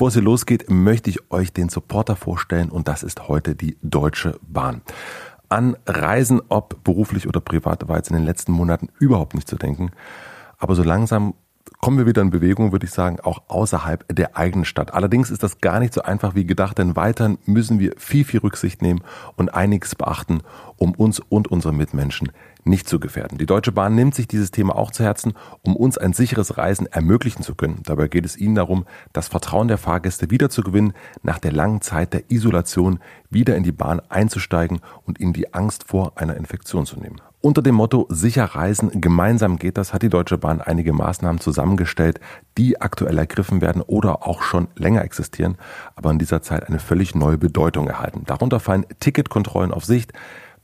Bevor es hier losgeht, möchte ich euch den Supporter vorstellen und das ist heute die Deutsche Bahn. An Reisen, ob beruflich oder privat, war jetzt in den letzten Monaten überhaupt nicht zu denken. Aber so langsam kommen wir wieder in Bewegung, würde ich sagen, auch außerhalb der eigenen Stadt. Allerdings ist das gar nicht so einfach wie gedacht, denn weiterhin müssen wir viel, viel Rücksicht nehmen und einiges beachten, um uns und unsere Mitmenschen nicht zu gefährden. Die Deutsche Bahn nimmt sich dieses Thema auch zu Herzen, um uns ein sicheres Reisen ermöglichen zu können. Dabei geht es ihnen darum, das Vertrauen der Fahrgäste wiederzugewinnen, nach der langen Zeit der Isolation wieder in die Bahn einzusteigen und ihnen die Angst vor einer Infektion zu nehmen. Unter dem Motto Sicher reisen, gemeinsam geht das, hat die Deutsche Bahn einige Maßnahmen zusammengestellt, die aktuell ergriffen werden oder auch schon länger existieren, aber in dieser Zeit eine völlig neue Bedeutung erhalten. Darunter fallen Ticketkontrollen auf Sicht,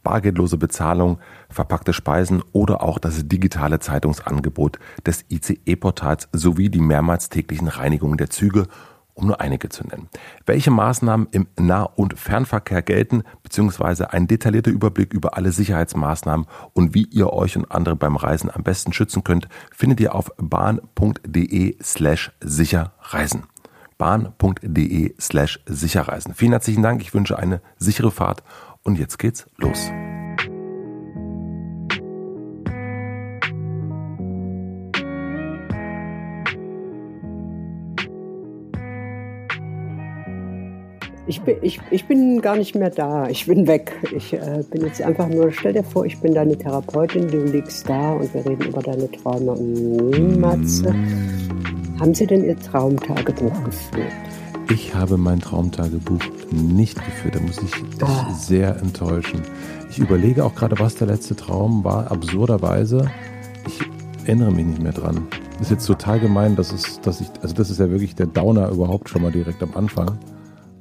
bargeldlose Bezahlung, verpackte Speisen oder auch das digitale Zeitungsangebot des ICE-Portals sowie die mehrmals täglichen Reinigungen der Züge um nur einige zu nennen. Welche Maßnahmen im Nah- und Fernverkehr gelten, beziehungsweise ein detaillierter Überblick über alle Sicherheitsmaßnahmen und wie ihr euch und andere beim Reisen am besten schützen könnt, findet ihr auf bahn.de slash sicherreisen. bahn.de slash sicherreisen. Vielen herzlichen Dank, ich wünsche eine sichere Fahrt und jetzt geht's los. Ich bin, ich, ich bin gar nicht mehr da. Ich bin weg. Ich äh, bin jetzt einfach nur, stell dir vor, ich bin deine Therapeutin, du liegst da und wir reden über deine Träume. Matze, haben Sie denn Ihr Traumtagebuch geführt? Ich habe mein Traumtagebuch nicht geführt. Da muss ich dich oh. sehr enttäuschen. Ich überlege auch gerade, was der letzte Traum war. Absurderweise, ich erinnere mich nicht mehr dran. Das ist jetzt total gemein, dass, es, dass ich, also das ist ja wirklich der Downer überhaupt schon mal direkt am Anfang.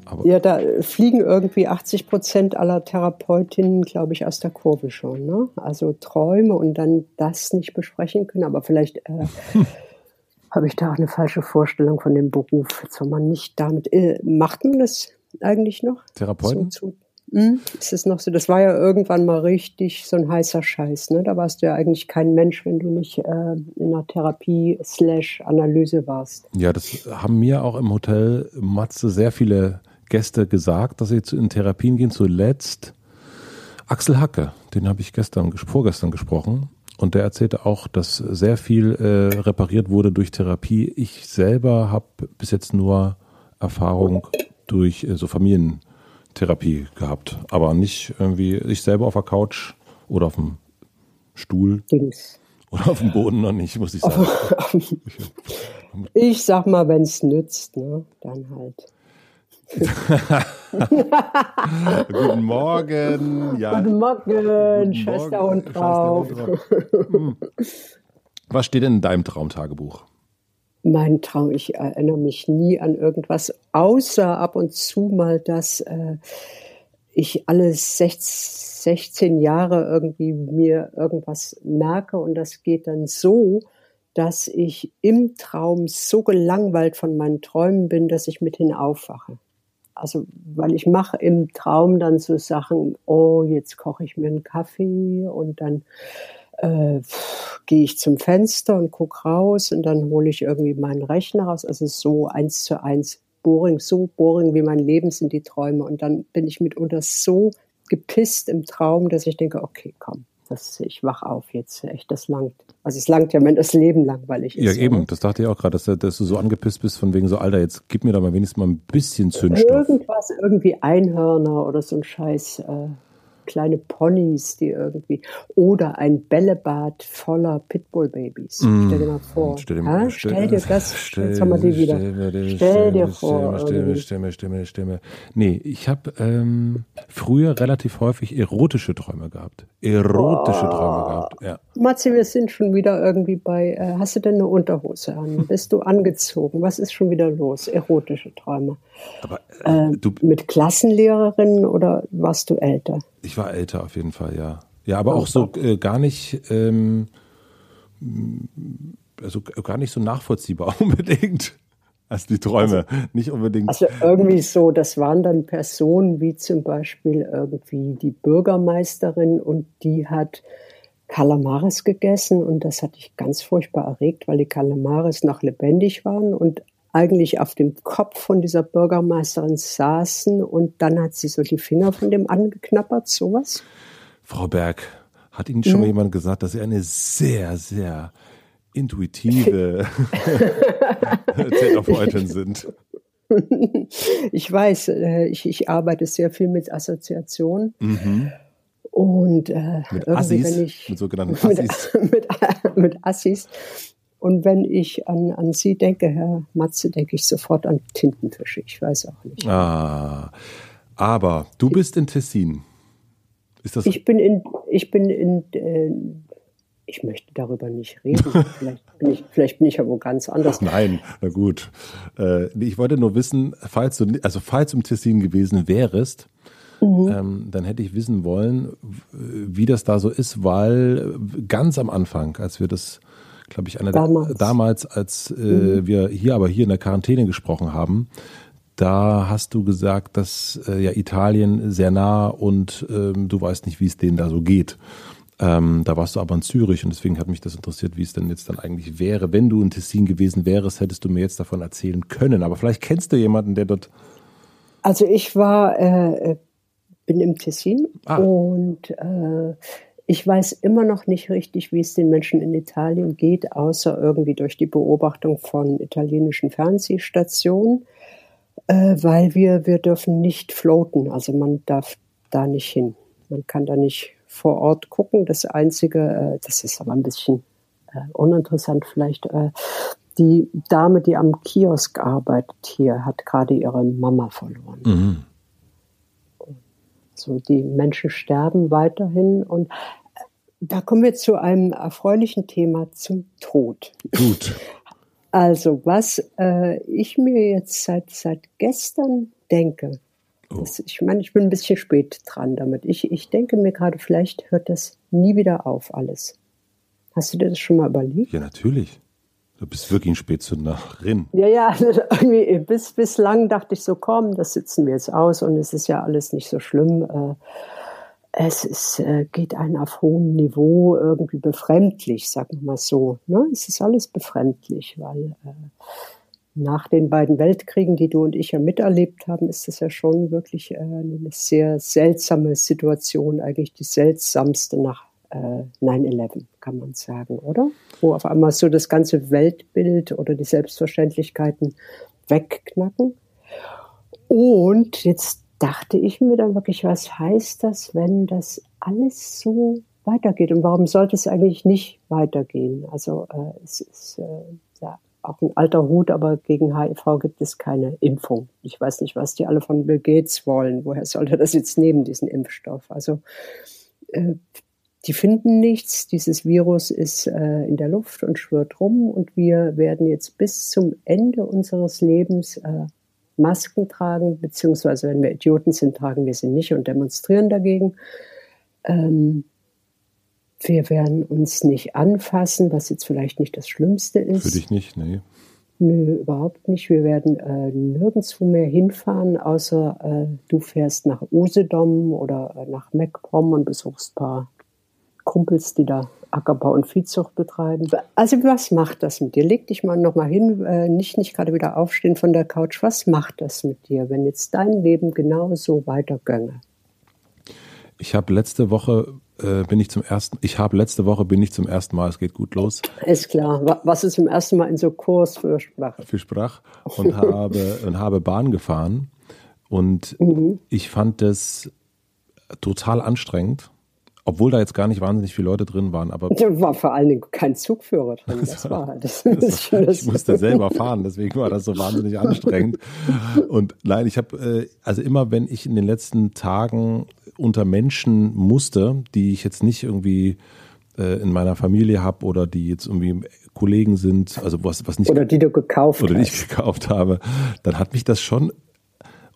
Aber ja, da fliegen irgendwie 80 Prozent aller Therapeutinnen, glaube ich, aus der Kurve schon. Ne? Also Träume und dann das nicht besprechen können. Aber vielleicht äh, habe ich da auch eine falsche Vorstellung von dem Beruf. Jetzt soll man nicht damit. Äh, macht man das eigentlich noch? Therapeuten? So, so, hm? Ist es noch so? Das war ja irgendwann mal richtig so ein heißer Scheiß. Ne? Da warst du ja eigentlich kein Mensch, wenn du nicht äh, in einer Therapie slash Analyse warst. Ja, das haben mir auch im Hotel Matze sehr viele Gäste gesagt, dass sie in Therapien gehen. Zuletzt Axel Hacke, den habe ich gestern, vorgestern gesprochen. Und der erzählte auch, dass sehr viel äh, repariert wurde durch Therapie. Ich selber habe bis jetzt nur Erfahrung durch äh, so Familientherapie gehabt. Aber nicht irgendwie ich selber auf der Couch oder auf dem Stuhl. Dings. Oder auf dem Boden noch nicht, muss ich sagen. ich sag mal, wenn es nützt, ne, dann halt. Guten Morgen. Ja. Guten Morgen, Schwester und drauf. Hm. Was steht denn in deinem Traumtagebuch? Mein Traum, ich erinnere mich nie an irgendwas, außer ab und zu mal, dass äh, ich alle 16 Jahre irgendwie mir irgendwas merke und das geht dann so, dass ich im Traum so gelangweilt von meinen Träumen bin, dass ich mithin aufwache also weil ich mache im Traum dann so Sachen, oh, jetzt koche ich mir einen Kaffee und dann äh, gehe ich zum Fenster und gucke raus und dann hole ich irgendwie meinen Rechner raus. Also so eins zu eins boring, so boring wie mein Leben sind die Träume. Und dann bin ich mitunter so gepisst im Traum, dass ich denke, okay, komm, das, ich wach auf jetzt, echt, das langt. Also es langt ja mein das Leben langweilig ist. Ja, eben, oder? das dachte ich auch gerade, dass, dass, du so angepisst bist von wegen so, Alter, jetzt gib mir da mal wenigstens mal ein bisschen Zündstoff. Irgendwas, irgendwie Einhörner oder so ein Scheiß. Äh, kleine Ponys, die irgendwie, oder ein Bällebad voller Pitbull-Babys. Mm. Stell dir mal vor. Stell dir, mal, stell, stell dir das, stell, jetzt haben wir die wieder. Stell, stell dir vor. Stell stell mir, stell mir, stell mir. Nee, ich habe ähm, früher relativ häufig erotische Träume gehabt. Erotische oh. Träume gehabt, ja. Matze, wir sind schon wieder irgendwie bei, äh, hast du denn eine Unterhose an? Bist du angezogen? Was ist schon wieder los? Erotische Träume. Aber äh, äh, du, mit Klassenlehrerinnen oder warst du älter? Ich war älter auf jeden Fall, ja. Ja, aber auch so äh, gar nicht, ähm, also gar nicht so nachvollziehbar unbedingt. als die Träume, also, nicht unbedingt. Also irgendwie so, das waren dann Personen wie zum Beispiel irgendwie die Bürgermeisterin und die hat Kalamares gegessen und das hat dich ganz furchtbar erregt, weil die Kalamares noch lebendig waren und eigentlich auf dem Kopf von dieser Bürgermeisterin saßen und dann hat sie so die Finger von dem angeknappert, sowas. Frau Berg, hat Ihnen schon hm. mal jemand gesagt, dass Sie eine sehr, sehr intuitive Therapeutin sind? Ich weiß, äh, ich, ich arbeite sehr viel mit Assoziationen. Mhm. Und äh, mit Assis, wenn ich, mit sogenannten Assis. Mit, mit Assis. Und wenn ich an, an Sie denke, Herr Matze, denke ich sofort an Tintenfische. Ich weiß auch nicht. Ah, aber du bist in Tessin. Ist das ich bin in, ich bin in, äh, ich möchte darüber nicht reden. vielleicht, bin ich, vielleicht bin ich aber ganz anders. Nein, na gut. Äh, ich wollte nur wissen, falls du, also falls du im Tessin gewesen wärst, Mhm. Ähm, dann hätte ich wissen wollen, wie das da so ist, weil ganz am Anfang, als wir das, glaube ich, einer damals, der, damals als äh, mhm. wir hier aber hier in der Quarantäne gesprochen haben, da hast du gesagt, dass äh, ja Italien sehr nah und ähm, du weißt nicht, wie es denen da so geht. Ähm, da warst du aber in Zürich und deswegen hat mich das interessiert, wie es denn jetzt dann eigentlich wäre. Wenn du in Tessin gewesen wärst, hättest du mir jetzt davon erzählen können. Aber vielleicht kennst du jemanden, der dort. Also ich war, äh, äh bin im Tessin ah. und äh, ich weiß immer noch nicht richtig, wie es den Menschen in Italien geht, außer irgendwie durch die Beobachtung von italienischen Fernsehstationen äh, weil wir, wir dürfen nicht floaten, also man darf da nicht hin. Man kann da nicht vor Ort gucken. Das Einzige, äh, das ist aber ein bisschen äh, uninteressant vielleicht, äh, die Dame, die am Kiosk arbeitet hier, hat gerade ihre Mama verloren. Mhm. So, die Menschen sterben weiterhin und äh, da kommen wir zu einem erfreulichen Thema zum Tod. Gut. Also, was äh, ich mir jetzt seit, seit gestern denke, oh. das, ich meine, ich bin ein bisschen spät dran damit. Ich, ich denke mir gerade, vielleicht hört das nie wieder auf, alles. Hast du dir das schon mal überlegt? Ja, natürlich. Du bist wirklich ein Spätzünderin. Ja, ja, irgendwie bis, bislang dachte ich so, komm, das sitzen wir jetzt aus und es ist ja alles nicht so schlimm. Äh, es ist, äh, geht ein auf hohem Niveau irgendwie befremdlich, sagen wir mal so. Ne? Es ist alles befremdlich, weil äh, nach den beiden Weltkriegen, die du und ich ja miterlebt haben, ist das ja schon wirklich eine sehr seltsame Situation, eigentlich die seltsamste nach äh, 9-11, kann man sagen, oder? Wo auf einmal so das ganze Weltbild oder die Selbstverständlichkeiten wegknacken. Und jetzt dachte ich mir dann wirklich, was heißt das, wenn das alles so weitergeht? Und warum sollte es eigentlich nicht weitergehen? Also äh, es ist äh, ja auch ein alter Hut, aber gegen HIV gibt es keine Impfung. Ich weiß nicht, was die alle von Bill Gates wollen. Woher sollte das jetzt nehmen, diesen Impfstoff? Also äh, die finden nichts. Dieses Virus ist äh, in der Luft und schwirrt rum und wir werden jetzt bis zum Ende unseres Lebens äh, Masken tragen, beziehungsweise wenn wir Idioten sind, tragen wir sie nicht und demonstrieren dagegen. Ähm, wir werden uns nicht anfassen, was jetzt vielleicht nicht das Schlimmste ist. Für dich nicht, nee. Nö, überhaupt nicht. Wir werden äh, nirgendwo mehr hinfahren, außer äh, du fährst nach Usedom oder äh, nach Meckbrom und besuchst ein paar Kumpels, die da Ackerbau und Viehzucht betreiben. Also was macht das mit dir? Leg dich mal nochmal hin, äh, nicht, nicht gerade wieder aufstehen von der Couch. Was macht das mit dir, wenn jetzt dein Leben genauso weitergönge? Ich habe letzte Woche äh, bin ich zum ersten, ich habe letzte Woche bin ich zum ersten Mal, es geht gut los. Ist klar. Was ist zum ersten Mal in so Kurs für Sprach? Für Sprach und habe und habe Bahn gefahren und mhm. ich fand das total anstrengend obwohl da jetzt gar nicht wahnsinnig viele Leute drin waren. Aber da war vor allen Dingen kein Zugführer drin. Das war halt das, das, das Ich musste selber fahren, deswegen war das so wahnsinnig anstrengend. Und nein, ich habe, äh, also immer wenn ich in den letzten Tagen unter Menschen musste, die ich jetzt nicht irgendwie äh, in meiner Familie habe oder die jetzt irgendwie Kollegen sind, also was, was nicht. Oder die du gekauft Oder die ich gekauft habe, dann hat mich das schon,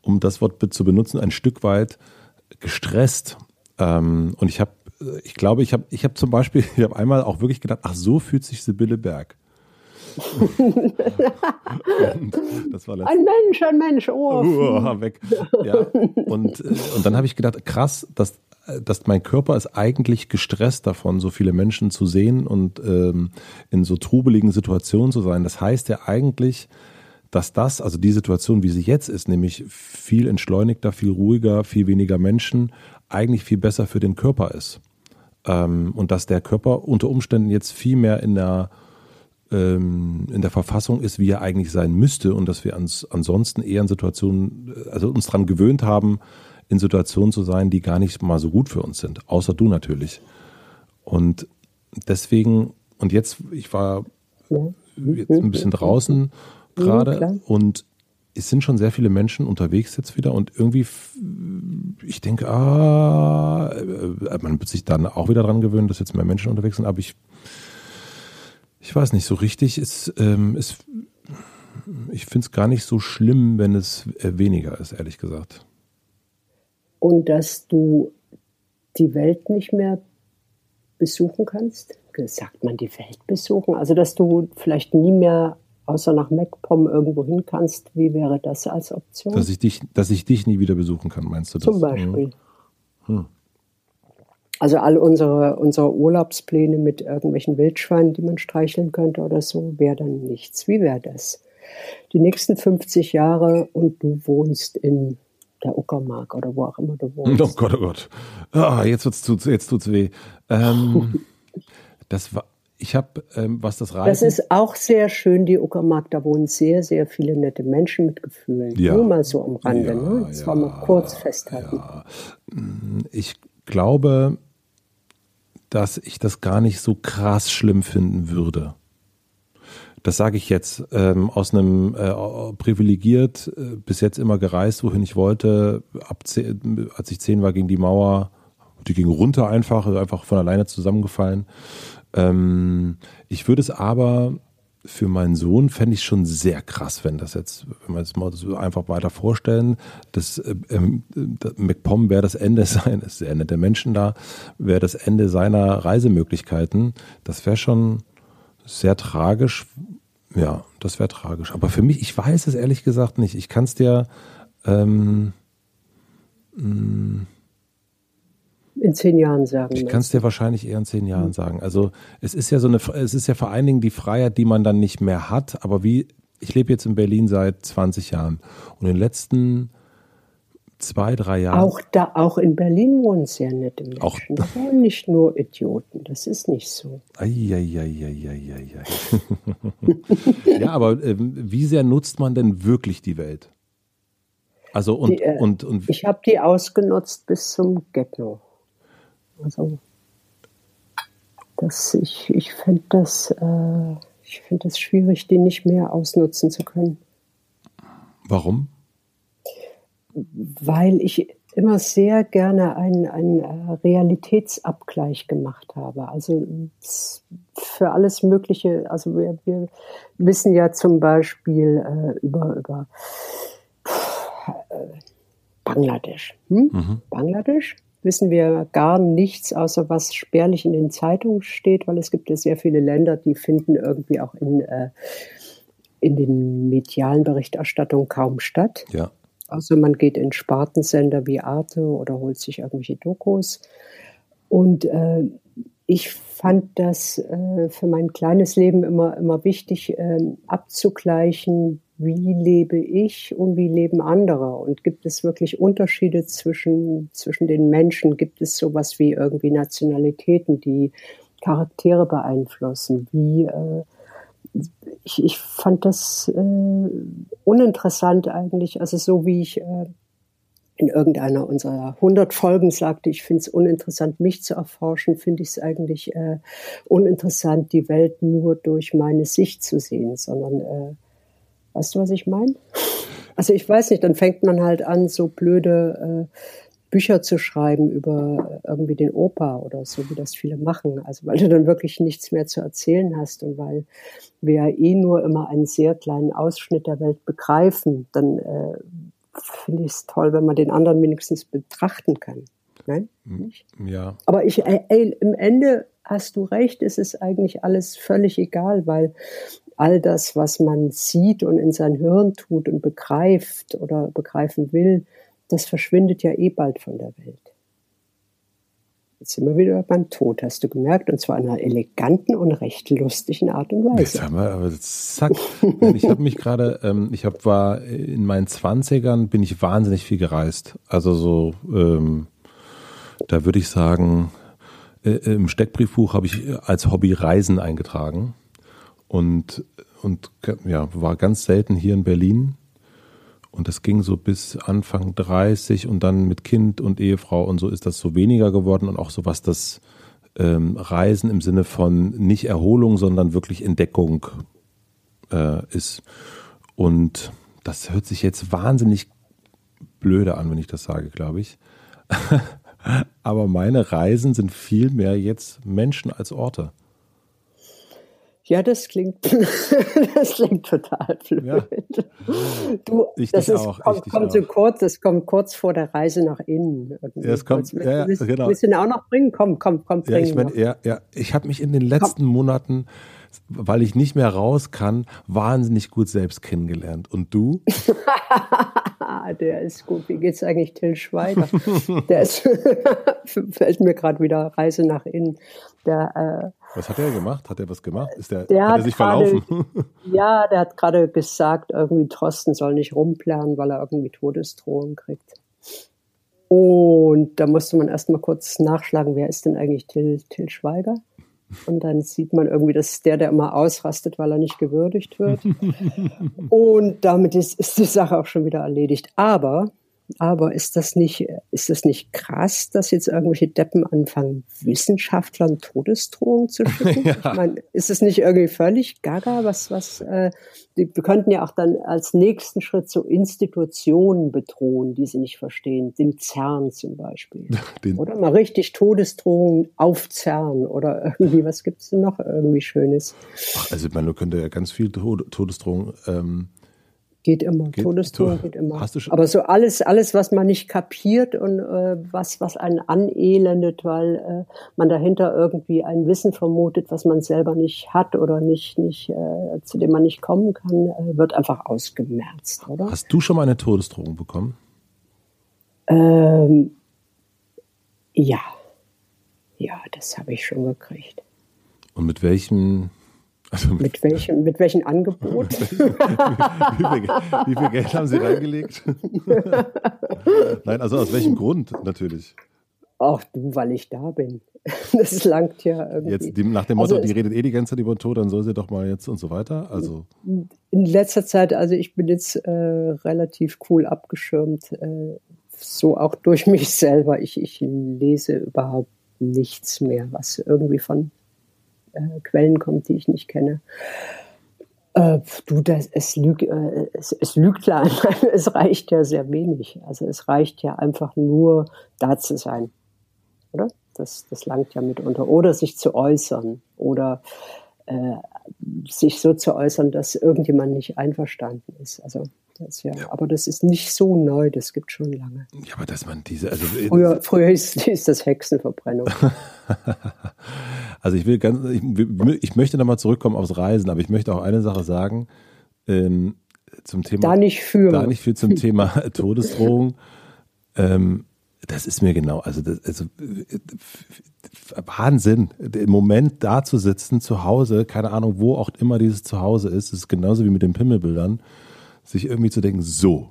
um das Wort zu benutzen, ein Stück weit gestresst. Ähm, und ich habe ich glaube, ich habe ich hab zum Beispiel, ich habe einmal auch wirklich gedacht, ach, so fühlt sich Sibylle Berg. das war ein Mensch, ein Mensch, oh. Uh, weg. Ja. Und, äh, und dann habe ich gedacht, krass, dass, dass mein Körper ist eigentlich gestresst davon, so viele Menschen zu sehen und ähm, in so trubeligen Situationen zu sein. Das heißt ja eigentlich, dass das, also die Situation, wie sie jetzt ist, nämlich viel entschleunigter, viel ruhiger, viel weniger Menschen, eigentlich viel besser für den Körper ist. Ähm, und dass der Körper unter Umständen jetzt viel mehr in der ähm, in der Verfassung ist, wie er eigentlich sein müsste und dass wir ans, ansonsten eher in Situationen, also uns daran gewöhnt haben, in Situationen zu sein, die gar nicht mal so gut für uns sind, außer du natürlich. Und deswegen, und jetzt, ich war jetzt ein bisschen draußen gerade und es sind schon sehr viele Menschen unterwegs jetzt wieder und irgendwie, ich denke, ah, äh, man wird sich dann auch wieder dran gewöhnen, dass jetzt mehr Menschen unterwegs sind, aber ich ich weiß nicht so richtig. Es, ähm, es, ich finde es gar nicht so schlimm, wenn es äh, weniger ist, ehrlich gesagt. Und dass du die Welt nicht mehr besuchen kannst? Sagt man die Welt besuchen? Also, dass du vielleicht nie mehr außer nach MacPom irgendwo hin kannst, wie wäre das als Option? Dass ich dich, dass ich dich nie wieder besuchen kann, meinst du das? Zum Beispiel. Hm. hm. Also all unsere, unsere Urlaubspläne mit irgendwelchen Wildschweinen, die man streicheln könnte oder so, wäre dann nichts. Wie wäre das? Die nächsten 50 Jahre und du wohnst in der Uckermark oder wo auch immer du wohnst. Oh Gott, oh Gott. Ah, jetzt tut's, jetzt tut's weh. Ähm, das war, ich habe, ähm, was das Reisen... Das ist auch sehr schön, die Uckermark. Da wohnen sehr, sehr viele nette Menschen mit Gefühlen. Ja. Nur mal so am Rande. Ja, ne? Das ja, war mal kurz festhalten. Ja. Ich glaube, dass ich das gar nicht so krass schlimm finden würde. Das sage ich jetzt ähm, aus einem äh, privilegiert, äh, bis jetzt immer gereist, wohin ich wollte. Ab zehn, als ich zehn war, ging die Mauer, die ging runter einfach, einfach von alleine zusammengefallen. Ähm, ich würde es aber für meinen Sohn fände ich schon sehr krass, wenn das jetzt, wenn wir es mal so einfach weiter vorstellen, das äh, ähm, MacPom wäre das Ende seines, das Ende der Menschen da, wäre das Ende seiner Reisemöglichkeiten. Das wäre schon sehr tragisch. Ja, das wäre tragisch. Aber für mich, ich weiß es ehrlich gesagt nicht. Ich kann es dir ähm, mh, mm, in zehn Jahren sagen. Ich kann es dir wahrscheinlich eher in zehn Jahren mhm. sagen. Also es ist ja so eine, es ist ja vor allen Dingen die Freiheit, die man dann nicht mehr hat. Aber wie, ich lebe jetzt in Berlin seit 20 Jahren und in den letzten zwei, drei Jahren. Auch da, auch in Berlin wohnen sehr nette Menschen. Auch da wohnen nicht nur Idioten. Das ist nicht so. Eieieiei. ja, aber äh, wie sehr nutzt man denn wirklich die Welt? Also und, die, äh, und, und ich habe die ausgenutzt bis zum Ghetto. Also das, ich, ich finde das, äh, ich find das schwierig, die nicht mehr ausnutzen zu können. Warum? Weil ich immer sehr gerne einen, einen äh, Realitätsabgleich gemacht habe. Also für alles Mögliche, also wir, wir wissen ja zum Beispiel äh, über, über äh, Bangladesch. Hm? Mhm. Bangladesch wissen wir gar nichts, außer was spärlich in den Zeitungen steht, weil es gibt ja sehr viele Länder, die finden irgendwie auch in, äh, in den medialen Berichterstattungen kaum statt. Ja. Also man geht in Spartensender wie Arte oder holt sich irgendwelche Dokus. Und äh, ich fand das äh, für mein kleines Leben immer, immer wichtig, äh, abzugleichen, wie lebe ich und wie leben andere? Und gibt es wirklich Unterschiede zwischen, zwischen den Menschen? Gibt es sowas wie irgendwie Nationalitäten, die Charaktere beeinflussen? Wie, äh, ich, ich fand das äh, uninteressant eigentlich, also so wie ich äh, in irgendeiner unserer 100 Folgen sagte, ich finde es uninteressant, mich zu erforschen, finde ich es eigentlich äh, uninteressant, die Welt nur durch meine Sicht zu sehen, sondern äh, Weißt du, was ich meine? Also ich weiß nicht, dann fängt man halt an, so blöde äh, Bücher zu schreiben über irgendwie den Opa oder so, wie das viele machen. Also weil du dann wirklich nichts mehr zu erzählen hast und weil wir ja eh nur immer einen sehr kleinen Ausschnitt der Welt begreifen, dann äh, finde ich es toll, wenn man den anderen wenigstens betrachten kann. Nein? Ja. Aber ich, ey, im Ende hast du recht, es ist eigentlich alles völlig egal, weil all das, was man sieht und in sein Hirn tut und begreift oder begreifen will, das verschwindet ja eh bald von der Welt. Jetzt sind wir wieder beim Tod, hast du gemerkt, und zwar in einer eleganten und recht lustigen Art und Weise. Jetzt haben aber zack. ich habe mich gerade, ähm, ich habe war in meinen Zwanzigern bin ich wahnsinnig viel gereist. Also so, ähm, da würde ich sagen, äh, im Steckbriefbuch habe ich als Hobby Reisen eingetragen und und ja war ganz selten hier in Berlin und das ging so bis Anfang 30 und dann mit Kind und Ehefrau und so ist das so weniger geworden und auch so was das ähm, Reisen im Sinne von nicht Erholung, sondern wirklich Entdeckung äh, ist. Und das hört sich jetzt wahnsinnig blöde an, wenn ich das sage, glaube ich. Aber meine Reisen sind viel mehr jetzt Menschen als Orte. Ja, das klingt, das klingt total blöd. Ja. Du, ich das ist, auch, kommt, kommt so kurz, das kommt kurz vor der Reise nach innen. Ja, es kommt, ja, ja, willst, genau. Willst du ihn auch noch bringen? Komm, komm, komm, bring ja, ich meine, ja, ja, ich habe mich in den letzten komm. Monaten weil ich nicht mehr raus kann, wahnsinnig gut selbst kennengelernt. Und du? Der ist gut. Wie geht's eigentlich Till Schweiger? Der ist, fällt mir gerade wieder Reise nach innen. Der, äh, was hat er gemacht? Hat er was gemacht? Ist der, der hat er sich grade, verlaufen? ja, der hat gerade gesagt, irgendwie Trosten soll nicht rumplären, weil er irgendwie Todesdrohungen kriegt. Und da musste man erstmal kurz nachschlagen, wer ist denn eigentlich Till, Till Schweiger? Und dann sieht man irgendwie, das ist der, der immer ausrastet, weil er nicht gewürdigt wird. Und damit ist, ist die Sache auch schon wieder erledigt. Aber aber ist das nicht, ist das nicht krass, dass jetzt irgendwelche Deppen anfangen, Wissenschaftlern Todesdrohungen zu schicken? ja. Ich meine, ist es nicht irgendwie völlig gaga, was, was, äh, die, wir könnten ja auch dann als nächsten Schritt so Institutionen bedrohen, die sie nicht verstehen, den CERN zum Beispiel. Den oder mal richtig Todesdrohungen auf CERN oder irgendwie, was gibt's denn noch irgendwie Schönes? Ach, also man könnte ja ganz viel Todesdrohungen ähm Geht immer. Geht, Todesdrohung geht immer. Hast du schon? Aber so alles, alles, was man nicht kapiert und äh, was, was einen anelendet, weil äh, man dahinter irgendwie ein Wissen vermutet, was man selber nicht hat oder nicht, nicht, äh, zu dem man nicht kommen kann, äh, wird einfach ausgemerzt, oder? Hast du schon mal eine Todesdrohung bekommen? Ähm, ja. Ja, das habe ich schon gekriegt. Und mit welchem also mit, mit, welchem, mit welchem Angebot? wie, viel, wie, viel, Geld haben Sie reingelegt? Nein, also aus welchem Grund natürlich? Ach du, weil ich da bin. Das langt ja irgendwie. Jetzt nach dem Motto, also die redet eh die ganze Zeit über den Tod, dann soll sie doch mal jetzt und so weiter. Also in letzter Zeit, also ich bin jetzt äh, relativ cool abgeschirmt, äh, so auch durch mich selber. Ich, ich lese überhaupt nichts mehr, was irgendwie von äh, Quellen kommt, die ich nicht kenne. Äh, du, das, es, lüg, äh, es, es lügt ja, es reicht ja sehr wenig. Also es reicht ja einfach nur, da zu sein. Oder? Das, das langt ja mitunter. Oder sich zu äußern. Oder äh, sich so zu äußern, dass irgendjemand nicht einverstanden ist. Also das ja. ja. Aber das ist nicht so neu, das gibt schon lange. Ja, aber dass man diese, also früher, früher ist, ist das Hexenverbrennung. also ich will ganz, ich, ich möchte nochmal zurückkommen aufs Reisen, aber ich möchte auch eine Sache sagen ähm, zum Thema. Da nicht für. Da nicht für zum Thema Todesdrohung. Ähm, das ist mir genau, also, das, also Wahnsinn, im Moment da zu sitzen, zu Hause, keine Ahnung, wo auch immer dieses Zuhause ist, ist genauso wie mit den Pimmelbildern sich irgendwie zu denken, so,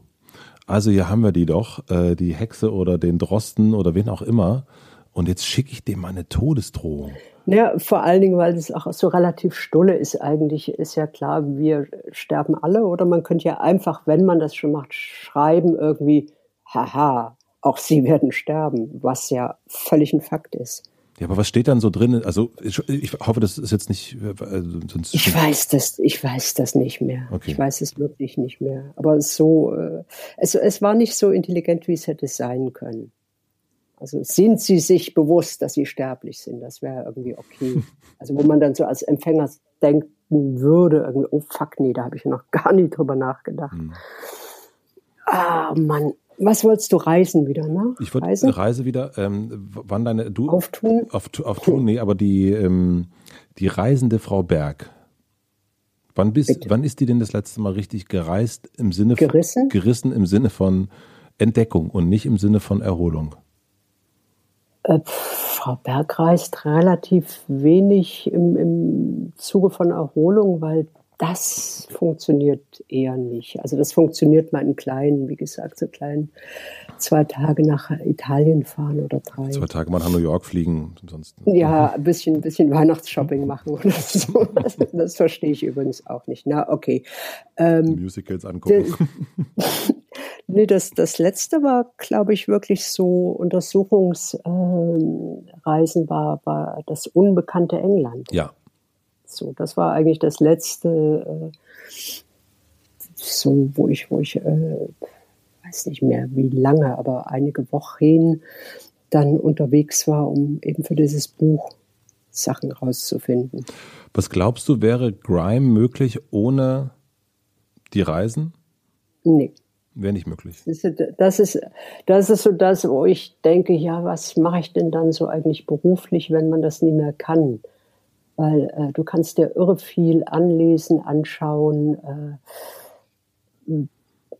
also hier haben wir die doch, äh, die Hexe oder den Drosten oder wen auch immer. Und jetzt schicke ich dem mal eine Todesdrohung. Ja, vor allen Dingen, weil es auch so relativ stulle ist. Eigentlich ist ja klar, wir sterben alle. Oder man könnte ja einfach, wenn man das schon macht, schreiben irgendwie, haha, auch sie werden sterben, was ja völlig ein Fakt ist. Ja, aber was steht dann so drin? Also ich, ich hoffe, das ist jetzt nicht. Also, sonst ich weiß das, ich weiß das nicht mehr. Okay. Ich weiß es wirklich nicht mehr. Aber so, äh, es, es war nicht so intelligent, wie es hätte sein können. Also sind Sie sich bewusst, dass Sie sterblich sind? Das wäre irgendwie okay. Also wo man dann so als Empfänger denken würde, irgendwie, oh fuck, nee, da habe ich noch gar nie drüber nachgedacht. Hm. Ah, Mann. Was wolltest du reisen wieder, ne? Ich wollte Reise? Reise wieder. Ähm, wann deine du Auftun? Auf, auf Tun, nee, aber die ähm, die reisende Frau Berg. Wann bist wann ist die denn das letzte Mal richtig gereist im Sinne von gerissen? gerissen im Sinne von Entdeckung und nicht im Sinne von Erholung? Äh, Frau Berg reist relativ wenig im, im Zuge von Erholung, weil das funktioniert eher nicht. Also das funktioniert mal in kleinen, wie gesagt, so kleinen zwei Tage nach Italien fahren oder drei. Zwei Tage mal nach New York fliegen. Ansonsten. Ja, ein bisschen, ein bisschen Weihnachtsshopping machen oder so. Das, das verstehe ich übrigens auch nicht. Na, okay. Ähm, Musicals angucken. nee, das, das letzte war, glaube ich, wirklich so Untersuchungsreisen ähm, war, war das unbekannte England. Ja. So, das war eigentlich das letzte, äh, so, wo ich, wo ich, äh, weiß nicht mehr wie lange, aber einige Wochen dann unterwegs war, um eben für dieses Buch Sachen rauszufinden. Was glaubst du, wäre Grime möglich ohne die Reisen? Nee. Wäre nicht möglich. Das ist, das ist, das ist so das, wo ich denke, ja, was mache ich denn dann so eigentlich beruflich, wenn man das nie mehr kann? Weil äh, du kannst dir irre viel anlesen, anschauen. Äh,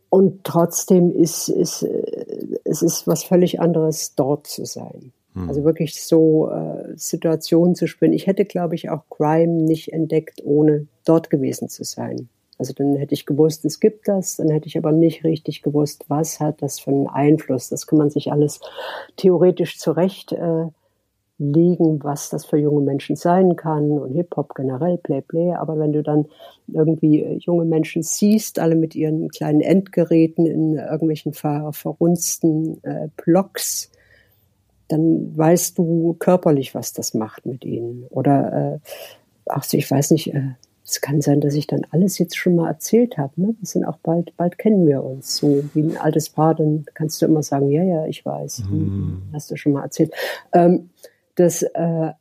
und trotzdem ist, ist äh, es ist was völlig anderes, dort zu sein. Hm. Also wirklich so äh, Situationen zu spielen. Ich hätte, glaube ich, auch Crime nicht entdeckt, ohne dort gewesen zu sein. Also dann hätte ich gewusst, es gibt das, dann hätte ich aber nicht richtig gewusst, was hat das für einen Einfluss. Das kann man sich alles theoretisch zurechtlegen, äh, was das für junge Menschen sein kann und Hip-Hop generell, play, play. Aber wenn du dann irgendwie äh, junge Menschen siehst, alle mit ihren kleinen Endgeräten in irgendwelchen ver verrunzten äh, Blocks, dann weißt du körperlich, was das macht mit ihnen. Oder, äh, ach so, ich weiß nicht, äh, es kann sein, dass ich dann alles jetzt schon mal erzählt habe. Ne? Wir sind auch bald, bald kennen wir uns. So wie ein altes Paar, dann kannst du immer sagen, ja, ja, ich weiß. Mhm. Hast du schon mal erzählt. Ähm, das äh,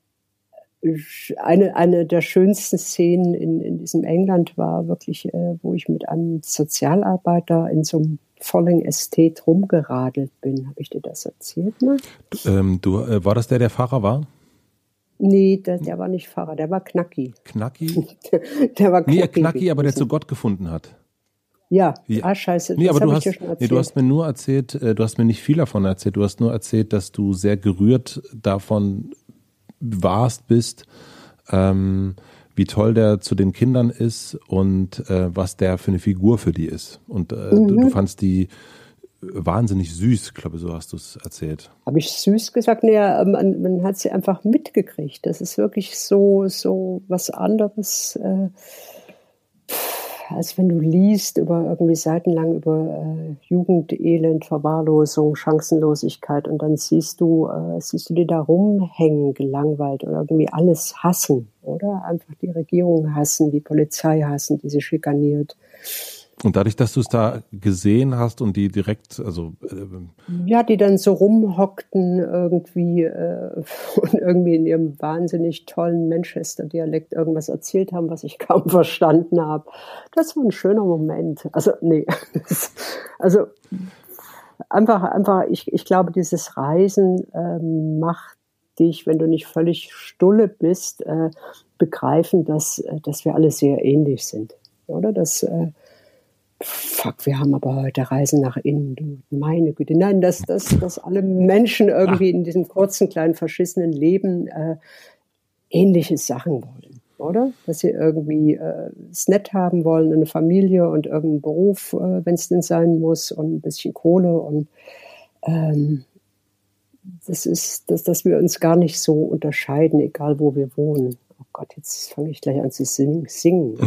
eine, eine der schönsten Szenen in, in diesem England war wirklich, äh, wo ich mit einem Sozialarbeiter in so einem Falling Estate rumgeradelt bin. Habe ich dir das erzählt? Ne? Ähm, du, äh, war das der, der Fahrer war? Nee, der, der war nicht Pfarrer, der war Knacki. Knacki? der war Knacki. Nee, Knacki, aber der zu Gott gefunden hat. Ja, ja. ah scheiße. Nee, aber du hast, nee, du hast mir nur erzählt, äh, du hast mir nicht viel davon erzählt, du hast nur erzählt, dass du sehr gerührt davon warst, bist, ähm, wie toll der zu den Kindern ist und äh, was der für eine Figur für die ist. Und äh, mhm. du, du fandst die wahnsinnig süß, ich glaube, so hast du es erzählt. Habe ich süß gesagt? Nee, man, man, hat sie einfach mitgekriegt. Das ist wirklich so, so was anderes, äh, als wenn du liest über irgendwie seitenlang über äh, Jugendelend, Verwahrlosung, Chancenlosigkeit und dann siehst du, äh, siehst du die da rumhängen, gelangweilt oder irgendwie alles hassen, oder? Einfach die Regierung hassen, die Polizei hassen, die sie schikaniert. Und dadurch, dass du es da gesehen hast und die direkt, also äh, ja, die dann so rumhockten irgendwie äh, und irgendwie in ihrem wahnsinnig tollen Manchester-Dialekt irgendwas erzählt haben, was ich kaum verstanden habe. Das war ein schöner Moment. Also nee, also einfach, einfach. Ich, ich glaube, dieses Reisen äh, macht dich, wenn du nicht völlig stulle bist, äh, begreifen, dass, äh, dass wir alle sehr ähnlich sind, oder? Dass äh, fuck, wir haben aber heute Reisen nach innen, meine Güte. Nein, dass, dass, dass alle Menschen irgendwie in diesem kurzen, kleinen, verschissenen Leben äh, ähnliche Sachen wollen, oder? Dass sie irgendwie äh, es nett haben wollen, eine Familie und irgendeinen Beruf, äh, wenn es denn sein muss, und ein bisschen Kohle und ähm, das ist, dass, dass wir uns gar nicht so unterscheiden, egal wo wir wohnen. Gott, jetzt fange ich gleich an zu singen.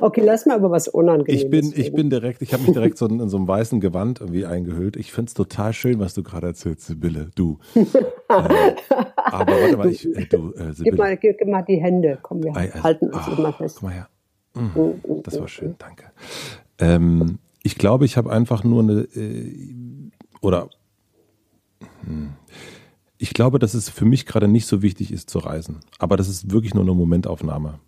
okay, lass mal aber was Unangenehmes. Ich bin, ich bin direkt, ich habe mich direkt so in, in, so einem weißen Gewand irgendwie eingehüllt. Ich finde es total schön, was du gerade erzählst, Sibylle. Du. äh, aber warte mal, ich, äh, du, äh, Sibylle. Gib mal, gib, mal die Hände. Komm, wir also, halten uns oh, immer fest. Guck mal her. Mhm, mm, das war mm, schön, danke. Ähm, ich glaube, ich habe einfach nur eine, äh, oder, hm, ich glaube, dass es für mich gerade nicht so wichtig ist zu reisen. Aber das ist wirklich nur eine Momentaufnahme.